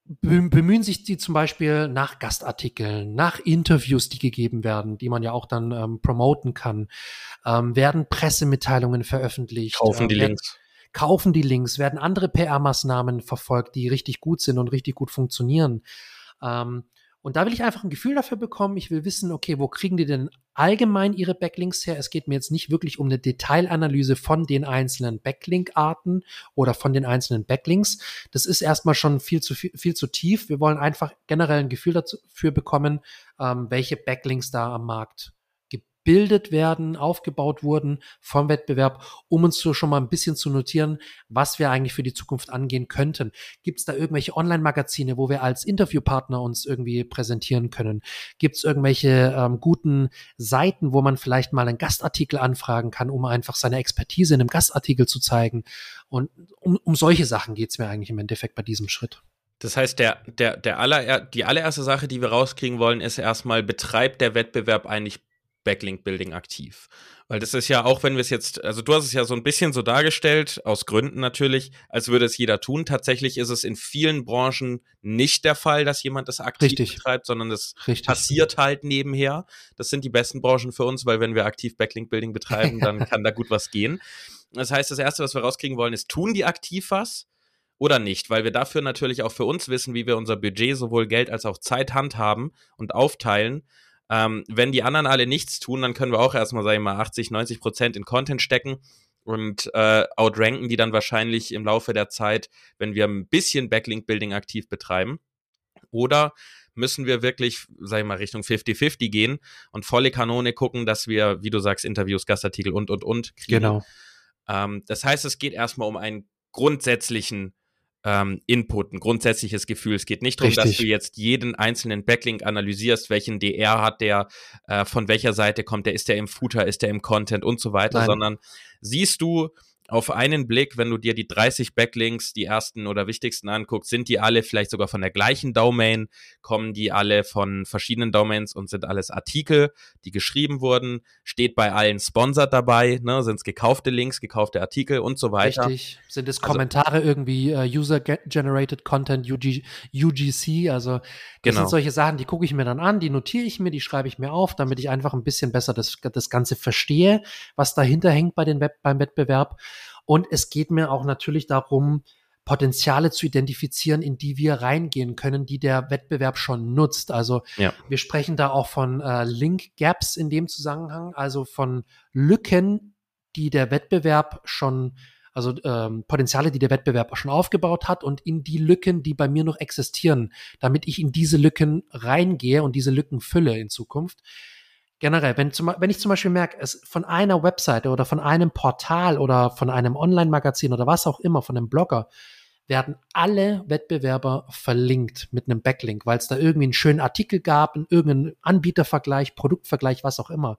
bemühen sich die zum Beispiel nach Gastartikeln, nach Interviews, die gegeben werden, die man ja auch dann ähm, promoten kann, ähm, werden Pressemitteilungen veröffentlicht. Kaufen die werden, Links. Kaufen die Links, werden andere PR-Maßnahmen verfolgt, die richtig gut sind und richtig gut funktionieren. Ähm, und da will ich einfach ein Gefühl dafür bekommen. Ich will wissen, okay, wo kriegen die denn allgemein ihre Backlinks her? Es geht mir jetzt nicht wirklich um eine Detailanalyse von den einzelnen Backlink-Arten oder von den einzelnen Backlinks. Das ist erstmal schon viel zu viel, viel zu tief. Wir wollen einfach generell ein Gefühl dafür bekommen, ähm, welche Backlinks da am Markt gebildet werden, aufgebaut wurden vom Wettbewerb, um uns so schon mal ein bisschen zu notieren, was wir eigentlich für die Zukunft angehen könnten. Gibt es da irgendwelche Online-Magazine, wo wir als Interviewpartner uns irgendwie präsentieren können? Gibt es irgendwelche ähm, guten Seiten, wo man vielleicht mal einen Gastartikel anfragen kann, um einfach seine Expertise in einem Gastartikel zu zeigen? Und um, um solche Sachen geht es mir eigentlich im Endeffekt bei diesem Schritt. Das heißt, der, der, der aller, die allererste Sache, die wir rauskriegen wollen, ist erstmal, betreibt der Wettbewerb eigentlich Backlink-Building aktiv. Weil das ist ja auch, wenn wir es jetzt, also du hast es ja so ein bisschen so dargestellt, aus Gründen natürlich, als würde es jeder tun. Tatsächlich ist es in vielen Branchen nicht der Fall, dass jemand das aktiv Richtig. betreibt, sondern das Richtig. passiert halt nebenher. Das sind die besten Branchen für uns, weil wenn wir aktiv Backlink-Building betreiben, dann [laughs] kann da gut was gehen. Das heißt, das Erste, was wir rauskriegen wollen, ist, tun die aktiv was? oder nicht, weil wir dafür natürlich auch für uns wissen, wie wir unser Budget sowohl Geld als auch Zeit handhaben und aufteilen ähm, wenn die anderen alle nichts tun, dann können wir auch erstmal, sag ich mal, 80, 90 Prozent in Content stecken und äh, outranken die dann wahrscheinlich im Laufe der Zeit, wenn wir ein bisschen Backlink-Building aktiv betreiben. Oder müssen wir wirklich, sag ich mal, Richtung 50-50 gehen und volle Kanone gucken, dass wir, wie du sagst, Interviews, Gastartikel und, und, und kriegen. Genau. Ähm, das heißt, es geht erstmal um einen grundsätzlichen ähm, Input, ein grundsätzliches Gefühl. Es geht nicht darum, dass du jetzt jeden einzelnen Backlink analysierst, welchen DR hat der, äh, von welcher Seite kommt der, ist der im Footer, ist der im Content und so weiter, Nein. sondern siehst du, auf einen Blick, wenn du dir die 30 Backlinks, die ersten oder wichtigsten anguckst, sind die alle vielleicht sogar von der gleichen Domain, kommen die alle von verschiedenen Domains und sind alles Artikel, die geschrieben wurden, steht bei allen Sponsored dabei, ne, sind es gekaufte Links, gekaufte Artikel und so weiter. Richtig. Sind es also Kommentare also, irgendwie uh, User-Generated Content, UG, UGC, also das genau. sind solche Sachen, die gucke ich mir dann an, die notiere ich mir, die schreibe ich mir auf, damit ich einfach ein bisschen besser das, das Ganze verstehe, was dahinter hängt bei den Web, beim Wettbewerb. Und es geht mir auch natürlich darum, Potenziale zu identifizieren, in die wir reingehen können, die der Wettbewerb schon nutzt. Also ja. wir sprechen da auch von äh, Link Gaps in dem Zusammenhang, also von Lücken, die der Wettbewerb schon also ähm, Potenziale, die der Wettbewerb auch schon aufgebaut hat und in die Lücken, die bei mir noch existieren, damit ich in diese Lücken reingehe und diese Lücken fülle in Zukunft. Generell, wenn, zum, wenn ich zum Beispiel merke, es von einer Webseite oder von einem Portal oder von einem Online-Magazin oder was auch immer, von einem Blogger, werden alle Wettbewerber verlinkt mit einem Backlink, weil es da irgendwie einen schönen Artikel gab, irgendeinen Anbietervergleich, Produktvergleich, was auch immer.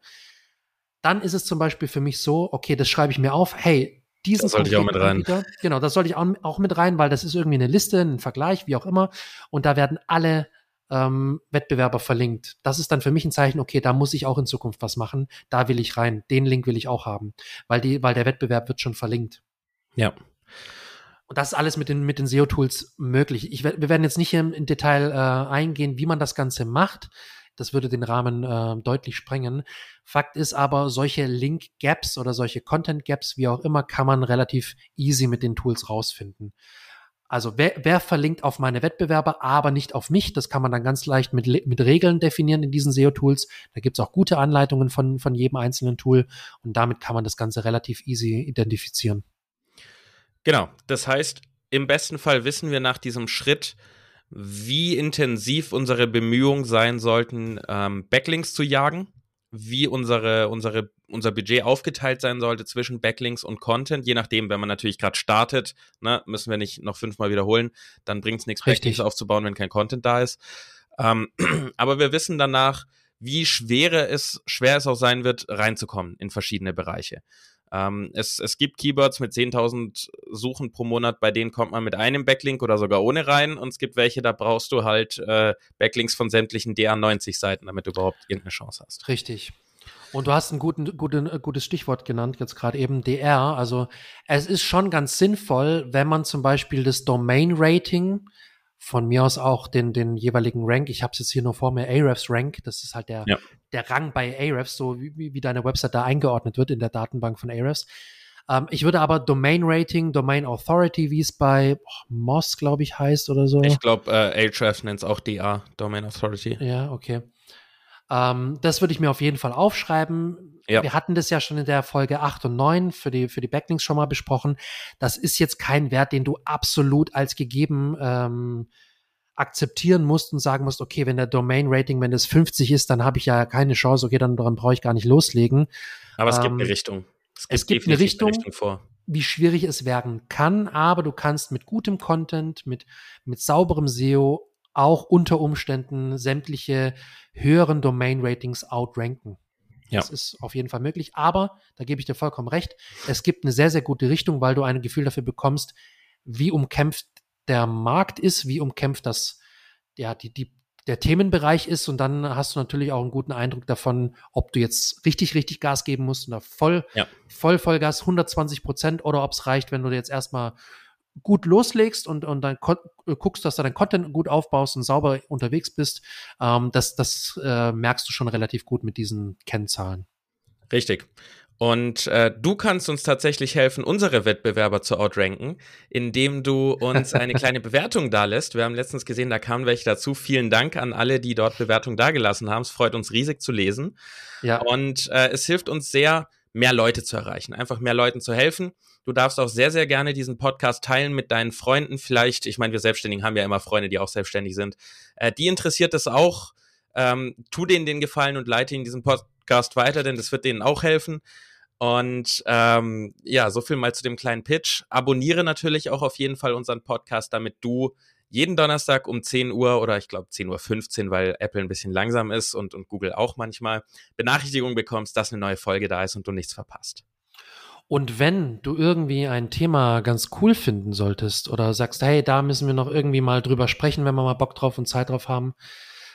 Dann ist es zum Beispiel für mich so, okay, das schreibe ich mir auf, hey, diesen das sollte ich auch mit rein. Anbieter, genau, das sollte ich auch, auch mit rein, weil das ist irgendwie eine Liste, ein Vergleich, wie auch immer. Und da werden alle ähm, Wettbewerber verlinkt. Das ist dann für mich ein Zeichen, okay, da muss ich auch in Zukunft was machen. Da will ich rein. Den Link will ich auch haben, weil die, weil der Wettbewerb wird schon verlinkt. Ja. Und das ist alles mit den, mit den SEO-Tools möglich. Ich, wir werden jetzt nicht im, im Detail äh, eingehen, wie man das Ganze macht. Das würde den Rahmen äh, deutlich sprengen. Fakt ist aber, solche Link-Gaps oder solche Content-Gaps, wie auch immer, kann man relativ easy mit den Tools rausfinden. Also wer, wer verlinkt auf meine Wettbewerber, aber nicht auf mich? Das kann man dann ganz leicht mit, mit Regeln definieren in diesen SEO-Tools. Da gibt's auch gute Anleitungen von, von jedem einzelnen Tool und damit kann man das Ganze relativ easy identifizieren. Genau, das heißt, im besten Fall wissen wir nach diesem Schritt, wie intensiv unsere Bemühungen sein sollten, ähm, Backlinks zu jagen, wie unsere, unsere, unser Budget aufgeteilt sein sollte zwischen Backlinks und Content, je nachdem, wenn man natürlich gerade startet, ne, müssen wir nicht noch fünfmal wiederholen, dann bringt es nichts, Backlinks aufzubauen, wenn kein Content da ist. Ähm, [clears throat] aber wir wissen danach, wie schwer es, schwer es auch sein wird, reinzukommen in verschiedene Bereiche. Ähm, es, es gibt Keywords mit 10.000 Suchen pro Monat, bei denen kommt man mit einem Backlink oder sogar ohne rein. Und es gibt welche, da brauchst du halt äh, Backlinks von sämtlichen DA90-Seiten, damit du überhaupt irgendeine Chance hast. Richtig. Und du hast ein guten, guten, gutes Stichwort genannt, jetzt gerade eben DR. Also es ist schon ganz sinnvoll, wenn man zum Beispiel das Domain-Rating von mir aus auch den, den jeweiligen Rank. Ich habe es jetzt hier nur vor mir, Ahrefs Rank. Das ist halt der, ja. der Rang bei Ahrefs, so wie, wie deine Website da eingeordnet wird in der Datenbank von Ahrefs. Ähm, ich würde aber Domain Rating, Domain Authority, wie es bei oh, Moss, glaube ich, heißt oder so. Ich glaube, äh, Ahrefs nennt es auch DA, Domain Authority. Ja, okay. Ähm, das würde ich mir auf jeden Fall aufschreiben. Ja. Wir hatten das ja schon in der Folge 8 und 9 für die, für die Backlinks schon mal besprochen. Das ist jetzt kein Wert, den du absolut als gegeben ähm, akzeptieren musst und sagen musst, okay, wenn der Domain-Rating, wenn es 50 ist, dann habe ich ja keine Chance, okay, dann, dann brauche ich gar nicht loslegen. Aber es ähm, gibt eine Richtung. Es gibt, es gibt eine Richtung, eine Richtung vor. wie schwierig es werden kann, aber du kannst mit gutem Content, mit, mit sauberem SEO auch unter Umständen sämtliche höheren Domain-Ratings outranken. Ja. Das ist auf jeden Fall möglich. Aber, da gebe ich dir vollkommen recht, es gibt eine sehr, sehr gute Richtung, weil du ein Gefühl dafür bekommst, wie umkämpft der Markt ist, wie umkämpft das, ja, die, die, der Themenbereich ist. Und dann hast du natürlich auch einen guten Eindruck davon, ob du jetzt richtig, richtig Gas geben musst oder voll, ja. voll, Vollgas, 120 Prozent oder ob es reicht, wenn du jetzt erstmal gut loslegst und, und dann äh, guckst, dass du dein Content gut aufbaust und sauber unterwegs bist, ähm, das, das äh, merkst du schon relativ gut mit diesen Kennzahlen. Richtig. Und äh, du kannst uns tatsächlich helfen, unsere Wettbewerber zu outranken, indem du uns eine [laughs] kleine Bewertung da lässt. Wir haben letztens gesehen, da kamen welche dazu. Vielen Dank an alle, die dort Bewertung dagelassen haben. Es freut uns riesig zu lesen. Ja. Und äh, es hilft uns sehr, mehr Leute zu erreichen, einfach mehr Leuten zu helfen. Du darfst auch sehr, sehr gerne diesen Podcast teilen mit deinen Freunden. Vielleicht, ich meine, wir Selbstständigen haben ja immer Freunde, die auch selbstständig sind. Äh, die interessiert es auch. Ähm, tu denen den Gefallen und leite ihnen diesen Podcast weiter, denn das wird denen auch helfen. Und ähm, ja, so viel mal zu dem kleinen Pitch. Abonniere natürlich auch auf jeden Fall unseren Podcast, damit du jeden Donnerstag um 10 Uhr oder ich glaube 10.15 Uhr, weil Apple ein bisschen langsam ist und, und Google auch manchmal, Benachrichtigung bekommst, dass eine neue Folge da ist und du nichts verpasst. Und wenn du irgendwie ein Thema ganz cool finden solltest oder sagst, hey, da müssen wir noch irgendwie mal drüber sprechen, wenn wir mal Bock drauf und Zeit drauf haben,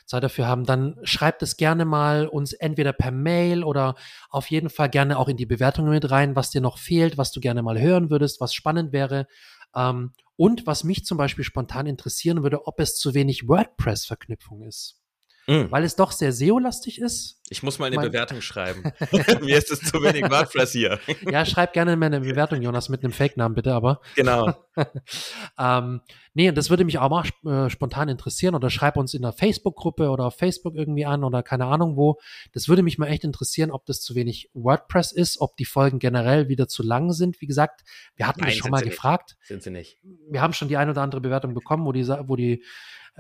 Zeit dafür haben, dann schreibt es gerne mal uns entweder per Mail oder auf jeden Fall gerne auch in die Bewertungen mit rein, was dir noch fehlt, was du gerne mal hören würdest, was spannend wäre. Ähm, und was mich zum Beispiel spontan interessieren würde, ob es zu wenig WordPress-Verknüpfung ist. Mhm. weil es doch sehr SEO-lastig ist. Ich muss mal eine mein Bewertung [laughs] schreiben. [laughs] Mir ist es zu wenig WordPress hier. ja, schreib gerne mal eine [laughs] Bewertung, Jonas, mit einem Fake-Namen bitte, aber. Genau. ähm, nee, das würde mich auch mal äh, spontan interessieren oder schreib uns in der Facebook-Gruppe oder auf Facebook irgendwie an oder keine Ahnung wo. Das würde mich mal echt interessieren, ob das zu wenig WordPress ist, ob die Folgen generell wieder zu lang sind. Wie gesagt, wir hatten Nein, das schon mal gefragt. Nicht. Sind sie nicht. Wir haben schon die ein oder andere Bewertung bekommen, wo die, wo die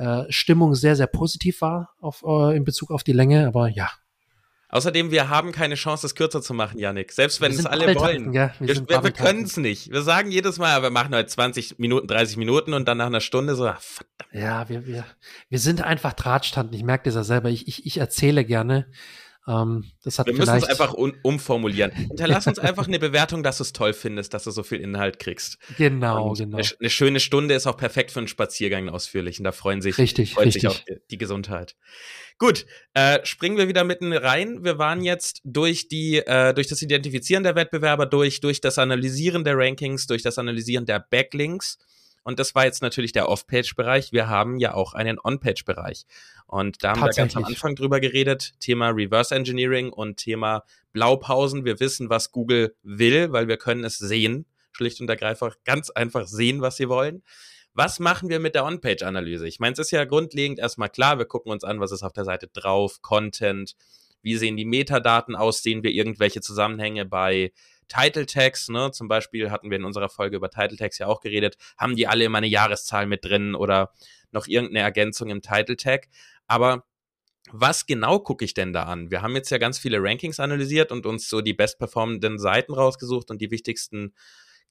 äh, Stimmung sehr, sehr positiv war auf, äh, in Bezug auf die Länge, aber ja, Außerdem, wir haben keine Chance, es kürzer zu machen, Yannick. Selbst wenn es alle wollen. Ja, wir wir, wir können es nicht. Wir sagen jedes Mal, wir machen heute 20 Minuten, 30 Minuten und dann nach einer Stunde so, ach, verdammt. Ja, wir, wir, wir sind einfach Drahtstand. Ich merke das ja selber. Ich, ich, ich erzähle gerne. Ähm, das hat wir müssen es einfach umformulieren. Hinterlass uns [laughs] einfach eine Bewertung, dass du es toll findest, dass du so viel Inhalt kriegst. Genau, und genau. Eine, eine, schöne Stunde ist auch perfekt für einen Spaziergang ausführlich. Und da freuen sich, richtig, freut richtig. sich auch die, die Gesundheit. Gut, äh, springen wir wieder mitten rein. Wir waren jetzt durch die, äh, durch das Identifizieren der Wettbewerber, durch, durch das Analysieren der Rankings, durch das Analysieren der Backlinks. Und das war jetzt natürlich der Off-Page-Bereich. Wir haben ja auch einen On-Page-Bereich. Und da haben wir ganz am Anfang drüber geredet. Thema Reverse Engineering und Thema Blaupausen. Wir wissen, was Google will, weil wir können es sehen. Schlicht und ergreifend ganz einfach sehen, was sie wollen. Was machen wir mit der On-Page-Analyse? Ich meine, es ist ja grundlegend erstmal klar, wir gucken uns an, was ist auf der Seite drauf, Content, wie sehen die Metadaten aus, sehen wir irgendwelche Zusammenhänge bei Title Tags, ne? Zum Beispiel hatten wir in unserer Folge über Title Tags ja auch geredet, haben die alle immer eine Jahreszahl mit drin oder noch irgendeine Ergänzung im Title Tag. Aber was genau gucke ich denn da an? Wir haben jetzt ja ganz viele Rankings analysiert und uns so die bestperformenden Seiten rausgesucht und die wichtigsten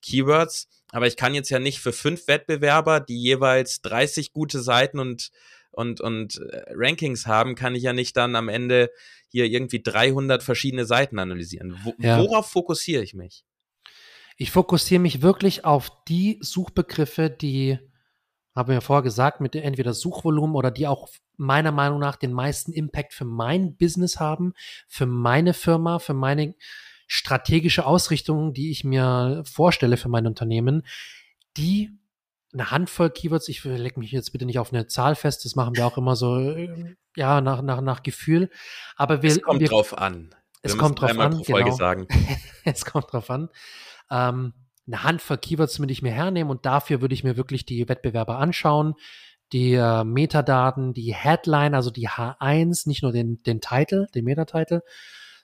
Keywords. Aber ich kann jetzt ja nicht für fünf Wettbewerber, die jeweils 30 gute Seiten und, und, und äh, Rankings haben, kann ich ja nicht dann am Ende hier irgendwie 300 verschiedene Seiten analysieren. Wo, ja. Worauf fokussiere ich mich? Ich fokussiere mich wirklich auf die Suchbegriffe, die, haben wir ja vorher gesagt, mit entweder Suchvolumen oder die auch meiner Meinung nach den meisten Impact für mein Business haben, für meine Firma, für meine strategische Ausrichtung, die ich mir vorstelle für mein Unternehmen, die eine Handvoll Keywords, ich leg mich jetzt bitte nicht auf eine Zahl fest, das machen wir auch immer so, äh, ja, nach, nach, nach Gefühl. Aber wir, es kommt wir, drauf an. Es kommt drauf an, genau. Sagen. [laughs] es kommt drauf an. Ähm, eine Handvoll Keywords würde ich mir hernehmen und dafür würde ich mir wirklich die Wettbewerber anschauen, die äh, Metadaten, die Headline, also die H1, nicht nur den, den Titel, den Metatitel,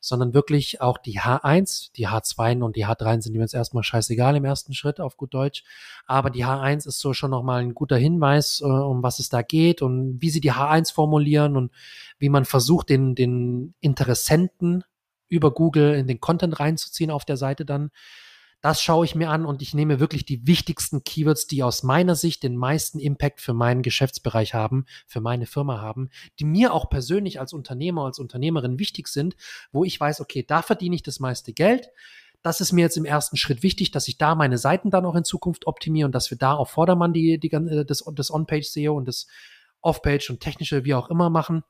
sondern wirklich auch die H1, die H2 und die H3 sind mir jetzt erstmal scheißegal im ersten Schritt auf gut Deutsch. Aber die H1 ist so schon nochmal ein guter Hinweis, äh, um was es da geht und wie sie die H1 formulieren und wie man versucht, den, den Interessenten über Google in den Content reinzuziehen auf der Seite dann. Das schaue ich mir an und ich nehme wirklich die wichtigsten Keywords, die aus meiner Sicht den meisten Impact für meinen Geschäftsbereich haben, für meine Firma haben, die mir auch persönlich als Unternehmer, als Unternehmerin wichtig sind, wo ich weiß, okay, da verdiene ich das meiste Geld. Das ist mir jetzt im ersten Schritt wichtig, dass ich da meine Seiten dann auch in Zukunft optimiere und dass wir da auf Vordermann die, die, äh, das, das On-Page-SEO und das Off-Page und technische wie auch immer machen,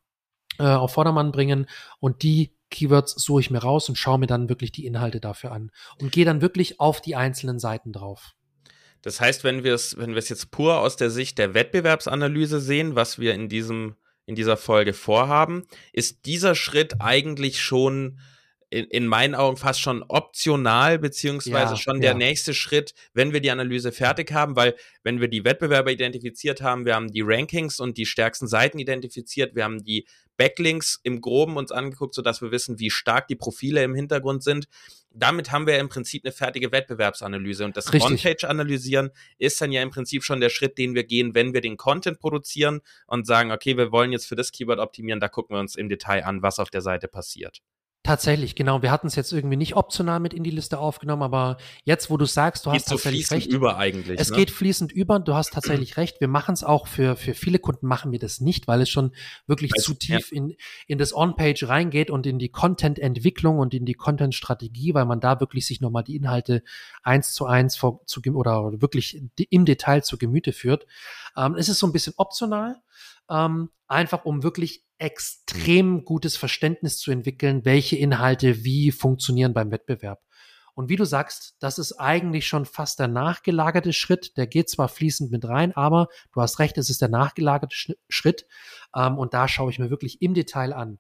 äh, auf Vordermann bringen und die Keywords suche ich mir raus und schaue mir dann wirklich die Inhalte dafür an und gehe dann wirklich auf die einzelnen Seiten drauf. Das heißt, wenn wir es, wenn wir es jetzt pur aus der Sicht der Wettbewerbsanalyse sehen, was wir in diesem, in dieser Folge vorhaben, ist dieser Schritt eigentlich schon in, in meinen Augen fast schon optional, beziehungsweise ja, schon der ja. nächste Schritt, wenn wir die Analyse fertig haben, weil wenn wir die Wettbewerber identifiziert haben, wir haben die Rankings und die stärksten Seiten identifiziert, wir haben die Backlinks im Groben uns angeguckt, sodass wir wissen, wie stark die Profile im Hintergrund sind. Damit haben wir im Prinzip eine fertige Wettbewerbsanalyse. Und das On-Page-Analysieren ist dann ja im Prinzip schon der Schritt, den wir gehen, wenn wir den Content produzieren und sagen, okay, wir wollen jetzt für das Keyword optimieren, da gucken wir uns im Detail an, was auf der Seite passiert. Tatsächlich, genau. Wir hatten es jetzt irgendwie nicht optional mit in die Liste aufgenommen, aber jetzt, wo du sagst, du geht hast so tatsächlich recht. über eigentlich. Es ne? geht fließend über. Du hast tatsächlich recht. Wir machen es auch für für viele Kunden machen wir das nicht, weil es schon wirklich Weiß, zu tief ja. in in das On-Page reingeht und in die Content-Entwicklung und in die Content-Strategie, weil man da wirklich sich nochmal die Inhalte eins zu eins vor, zu, oder wirklich im Detail zu Gemüte führt. Ähm, es ist so ein bisschen optional ähm, einfach um wirklich extrem gutes Verständnis zu entwickeln, welche Inhalte wie funktionieren beim Wettbewerb. Und wie du sagst, das ist eigentlich schon fast der nachgelagerte Schritt. Der geht zwar fließend mit rein, aber du hast recht, es ist der nachgelagerte Schritt. Ähm, und da schaue ich mir wirklich im Detail an.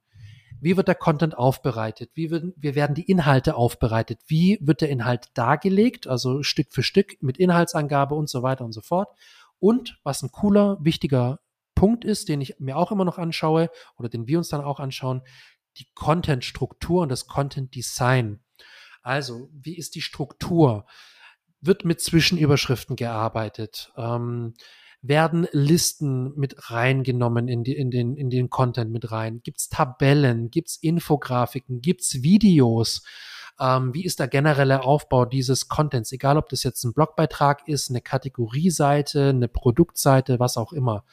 Wie wird der Content aufbereitet? Wie, wird, wie werden die Inhalte aufbereitet? Wie wird der Inhalt dargelegt? Also Stück für Stück mit Inhaltsangabe und so weiter und so fort. Und was ein cooler, wichtiger Punkt ist, den ich mir auch immer noch anschaue oder den wir uns dann auch anschauen, die Content-Struktur und das Content-Design. Also, wie ist die Struktur? Wird mit Zwischenüberschriften gearbeitet? Ähm, werden Listen mit reingenommen in, die, in, den, in den Content mit rein? Gibt es Tabellen? Gibt es Infografiken? Gibt es Videos? Ähm, wie ist der generelle Aufbau dieses Contents? Egal, ob das jetzt ein Blogbeitrag ist, eine Kategorieseite, eine Produktseite, was auch immer.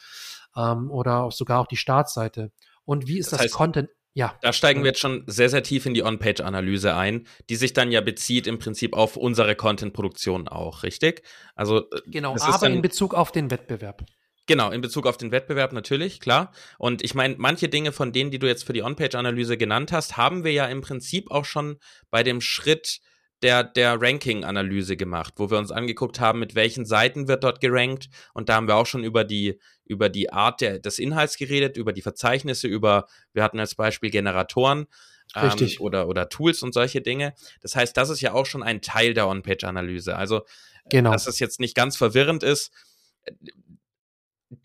Ähm, oder sogar auch die Startseite. Und wie ist das, das heißt, Content? Ja. Da steigen wir jetzt schon sehr, sehr tief in die On-Page-Analyse ein, die sich dann ja bezieht im Prinzip auf unsere Content-Produktion auch, richtig? Also genau, aber in Bezug auf den Wettbewerb. Genau, in Bezug auf den Wettbewerb natürlich, klar. Und ich meine, manche Dinge von denen, die du jetzt für die On-Page-Analyse genannt hast, haben wir ja im Prinzip auch schon bei dem Schritt der, der Ranking-Analyse gemacht, wo wir uns angeguckt haben, mit welchen Seiten wird dort gerankt. Und da haben wir auch schon über die, über die Art der, des Inhalts geredet, über die Verzeichnisse, über, wir hatten als Beispiel Generatoren. Ähm, oder, oder Tools und solche Dinge. Das heißt, das ist ja auch schon ein Teil der On-Page-Analyse. Also, genau. dass es jetzt nicht ganz verwirrend ist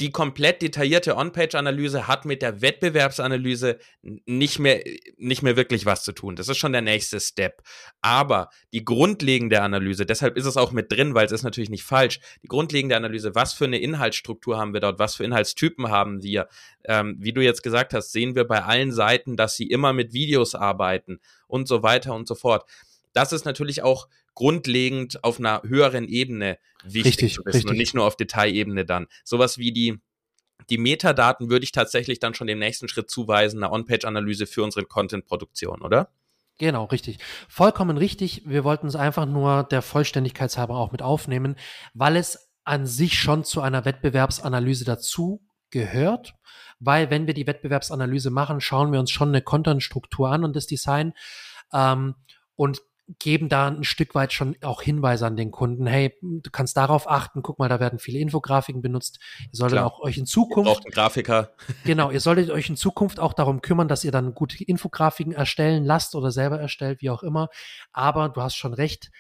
die komplett detaillierte On-Page-Analyse hat mit der Wettbewerbsanalyse nicht mehr, nicht mehr wirklich was zu tun. Das ist schon der nächste Step. Aber die grundlegende Analyse, deshalb ist es auch mit drin, weil es ist natürlich nicht falsch, die grundlegende Analyse, was für eine Inhaltsstruktur haben wir dort, was für Inhaltstypen haben wir, ähm, wie du jetzt gesagt hast, sehen wir bei allen Seiten, dass sie immer mit Videos arbeiten und so weiter und so fort. Das ist natürlich auch grundlegend auf einer höheren Ebene wichtig richtig, zu wissen richtig. und nicht nur auf Detailebene dann. Sowas wie die die Metadaten würde ich tatsächlich dann schon dem nächsten Schritt zuweisen, eine On-Page-Analyse für unsere Content-Produktion, oder? Genau, richtig. Vollkommen richtig. Wir wollten es einfach nur der Vollständigkeitshalber auch mit aufnehmen, weil es an sich schon zu einer Wettbewerbsanalyse dazu gehört. Weil wenn wir die Wettbewerbsanalyse machen, schauen wir uns schon eine Content-Struktur an und das Design. Ähm, und geben da ein Stück weit schon auch Hinweise an den Kunden. Hey, du kannst darauf achten. Guck mal, da werden viele Infografiken benutzt. Ihr solltet Klar. auch euch in Zukunft. Einen Grafiker. [laughs] Genau, ihr solltet euch in Zukunft auch darum kümmern, dass ihr dann gute Infografiken erstellen lasst oder selber erstellt, wie auch immer. Aber du hast schon recht.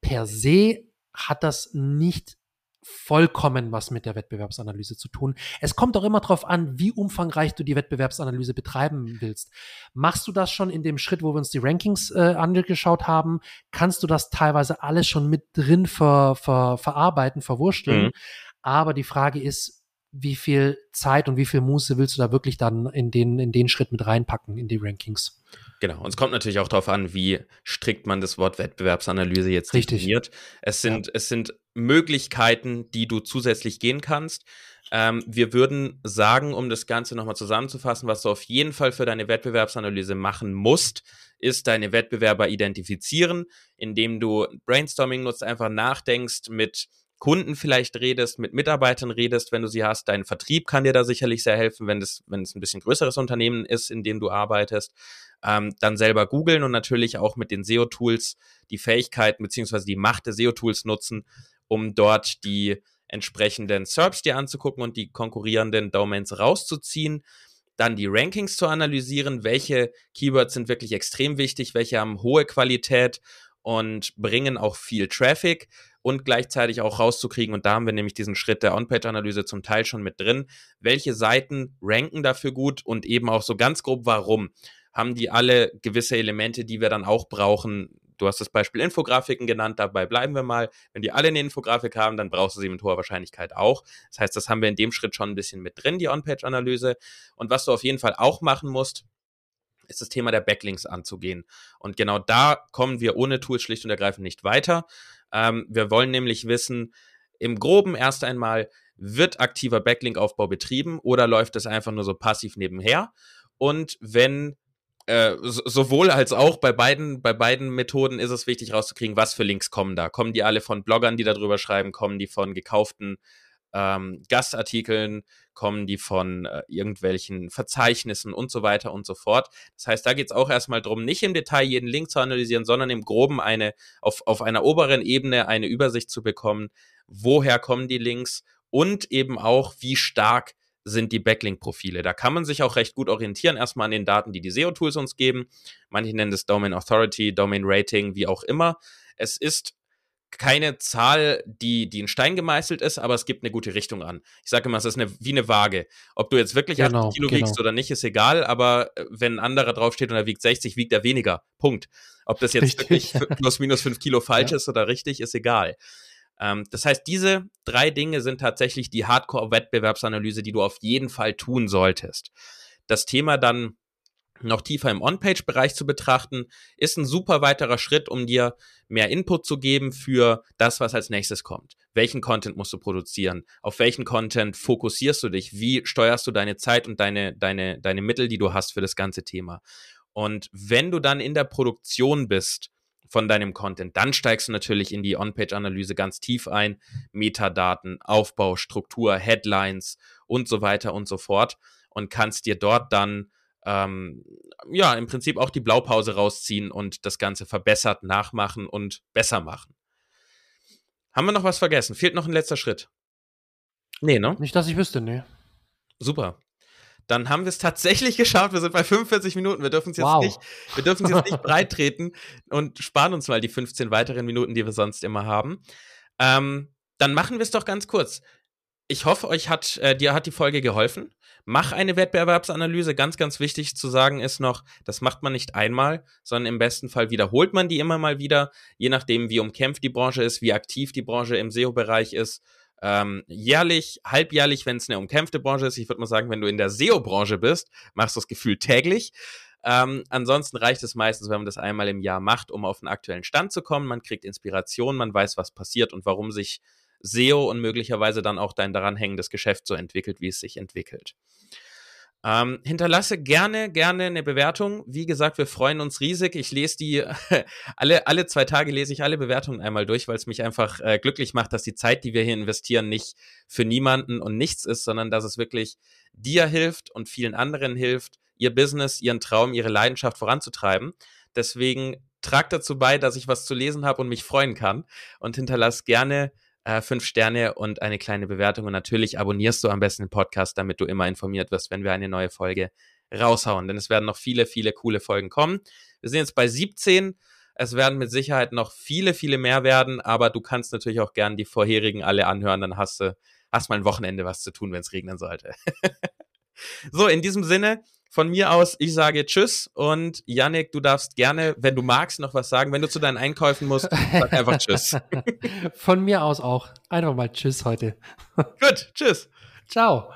Per se hat das nicht vollkommen was mit der Wettbewerbsanalyse zu tun. Es kommt auch immer darauf an, wie umfangreich du die Wettbewerbsanalyse betreiben willst. Machst du das schon in dem Schritt, wo wir uns die Rankings äh, angeschaut haben? Kannst du das teilweise alles schon mit drin ver, ver, verarbeiten, verwursteln? Mhm. Aber die Frage ist, wie viel Zeit und wie viel Muße willst du da wirklich dann in den, in den Schritt mit reinpacken, in die Rankings? Genau, und es kommt natürlich auch darauf an, wie strikt man das Wort Wettbewerbsanalyse jetzt Richtig. definiert. Es sind, ja. es sind Möglichkeiten, die du zusätzlich gehen kannst. Ähm, wir würden sagen, um das Ganze nochmal zusammenzufassen, was du auf jeden Fall für deine Wettbewerbsanalyse machen musst, ist deine Wettbewerber identifizieren, indem du Brainstorming nutzt, einfach nachdenkst mit Kunden vielleicht redest, mit Mitarbeitern redest, wenn du sie hast. Dein Vertrieb kann dir da sicherlich sehr helfen, wenn es, wenn ein bisschen größeres Unternehmen ist, in dem du arbeitest. Ähm, dann selber googeln und natürlich auch mit den SEO-Tools die Fähigkeiten beziehungsweise die Macht der SEO-Tools nutzen, um dort die entsprechenden SERPs dir anzugucken und die konkurrierenden Domains rauszuziehen. Dann die Rankings zu analysieren, welche Keywords sind wirklich extrem wichtig, welche haben hohe Qualität und bringen auch viel Traffic und gleichzeitig auch rauszukriegen, und da haben wir nämlich diesen Schritt der On-Page-Analyse zum Teil schon mit drin, welche Seiten ranken dafür gut und eben auch so ganz grob warum. Haben die alle gewisse Elemente, die wir dann auch brauchen? Du hast das Beispiel Infografiken genannt, dabei bleiben wir mal. Wenn die alle eine Infografik haben, dann brauchst du sie mit hoher Wahrscheinlichkeit auch. Das heißt, das haben wir in dem Schritt schon ein bisschen mit drin, die On-Page-Analyse. Und was du auf jeden Fall auch machen musst, ist das Thema der Backlinks anzugehen. Und genau da kommen wir ohne Tools schlicht und ergreifend nicht weiter. Ähm, wir wollen nämlich wissen, im groben erst einmal, wird aktiver Backlink-Aufbau betrieben oder läuft es einfach nur so passiv nebenher? Und wenn äh, sowohl als auch bei beiden, bei beiden Methoden ist es wichtig rauszukriegen, was für Links kommen da. Kommen die alle von Bloggern, die darüber schreiben, kommen die von gekauften ähm, Gastartikeln, kommen die von äh, irgendwelchen Verzeichnissen und so weiter und so fort. Das heißt, da geht es auch erstmal darum, nicht im Detail jeden Link zu analysieren, sondern im Groben eine, auf, auf einer oberen Ebene eine Übersicht zu bekommen, woher kommen die Links und eben auch, wie stark sind die Backlink-Profile. Da kann man sich auch recht gut orientieren, erstmal an den Daten, die die SEO-Tools uns geben. Manche nennen das Domain Authority, Domain Rating, wie auch immer. Es ist keine Zahl, die, die in Stein gemeißelt ist, aber es gibt eine gute Richtung an. Ich sage immer, es ist eine, wie eine Waage. Ob du jetzt wirklich genau, 80 Kilo genau. wiegst oder nicht, ist egal, aber äh, wenn ein anderer draufsteht und er wiegt 60, wiegt er weniger. Punkt. Ob das jetzt richtig. wirklich plus minus 5 Kilo falsch ja. ist oder richtig, ist egal. Ähm, das heißt, diese drei Dinge sind tatsächlich die Hardcore-Wettbewerbsanalyse, die du auf jeden Fall tun solltest. Das Thema dann noch tiefer im On-Page-Bereich zu betrachten, ist ein super weiterer Schritt, um dir mehr Input zu geben für das, was als nächstes kommt. Welchen Content musst du produzieren? Auf welchen Content fokussierst du dich? Wie steuerst du deine Zeit und deine, deine, deine Mittel, die du hast für das ganze Thema? Und wenn du dann in der Produktion bist von deinem Content, dann steigst du natürlich in die On-Page-Analyse ganz tief ein. Metadaten, Aufbau, Struktur, Headlines und so weiter und so fort und kannst dir dort dann ähm, ja, im Prinzip auch die Blaupause rausziehen und das Ganze verbessert nachmachen und besser machen. Haben wir noch was vergessen? Fehlt noch ein letzter Schritt? Nee, ne? Nicht, dass ich wüsste, nee. Super. Dann haben wir es tatsächlich [laughs] geschafft. Wir sind bei 45 Minuten. Wir dürfen es jetzt wow. nicht, wir dürfen es jetzt nicht breit treten und sparen uns mal die 15 weiteren Minuten, die wir sonst immer haben. Ähm, dann machen wir es doch ganz kurz. Ich hoffe, euch hat, äh, dir hat die Folge geholfen. Mach eine Wettbewerbsanalyse. Ganz, ganz wichtig zu sagen ist noch, das macht man nicht einmal, sondern im besten Fall wiederholt man die immer mal wieder, je nachdem, wie umkämpft die Branche ist, wie aktiv die Branche im SEO-Bereich ist. Ähm, jährlich, halbjährlich, wenn es eine umkämpfte Branche ist. Ich würde mal sagen, wenn du in der SEO-Branche bist, machst du das Gefühl täglich. Ähm, ansonsten reicht es meistens, wenn man das einmal im Jahr macht, um auf einen aktuellen Stand zu kommen. Man kriegt Inspiration, man weiß, was passiert und warum sich SEO und möglicherweise dann auch dein daran hängendes Geschäft so entwickelt, wie es sich entwickelt. Ähm, hinterlasse gerne, gerne eine Bewertung. Wie gesagt, wir freuen uns riesig. Ich lese die, [laughs] alle, alle zwei Tage lese ich alle Bewertungen einmal durch, weil es mich einfach äh, glücklich macht, dass die Zeit, die wir hier investieren, nicht für niemanden und nichts ist, sondern dass es wirklich dir hilft und vielen anderen hilft, ihr Business, ihren Traum, ihre Leidenschaft voranzutreiben. Deswegen tragt dazu bei, dass ich was zu lesen habe und mich freuen kann und hinterlass gerne äh, fünf Sterne und eine kleine Bewertung. Und natürlich abonnierst du am besten den Podcast, damit du immer informiert wirst, wenn wir eine neue Folge raushauen. Denn es werden noch viele, viele coole Folgen kommen. Wir sind jetzt bei 17. Es werden mit Sicherheit noch viele, viele mehr werden, aber du kannst natürlich auch gern die vorherigen alle anhören, dann hast du hast mal ein Wochenende was zu tun, wenn es regnen sollte. [laughs] so, in diesem Sinne, von mir aus, ich sage Tschüss und Yannick, du darfst gerne, wenn du magst, noch was sagen. Wenn du zu deinen Einkäufen musst, sag einfach Tschüss. [laughs] Von mir aus auch. Einfach mal Tschüss heute. Gut, Tschüss. Ciao.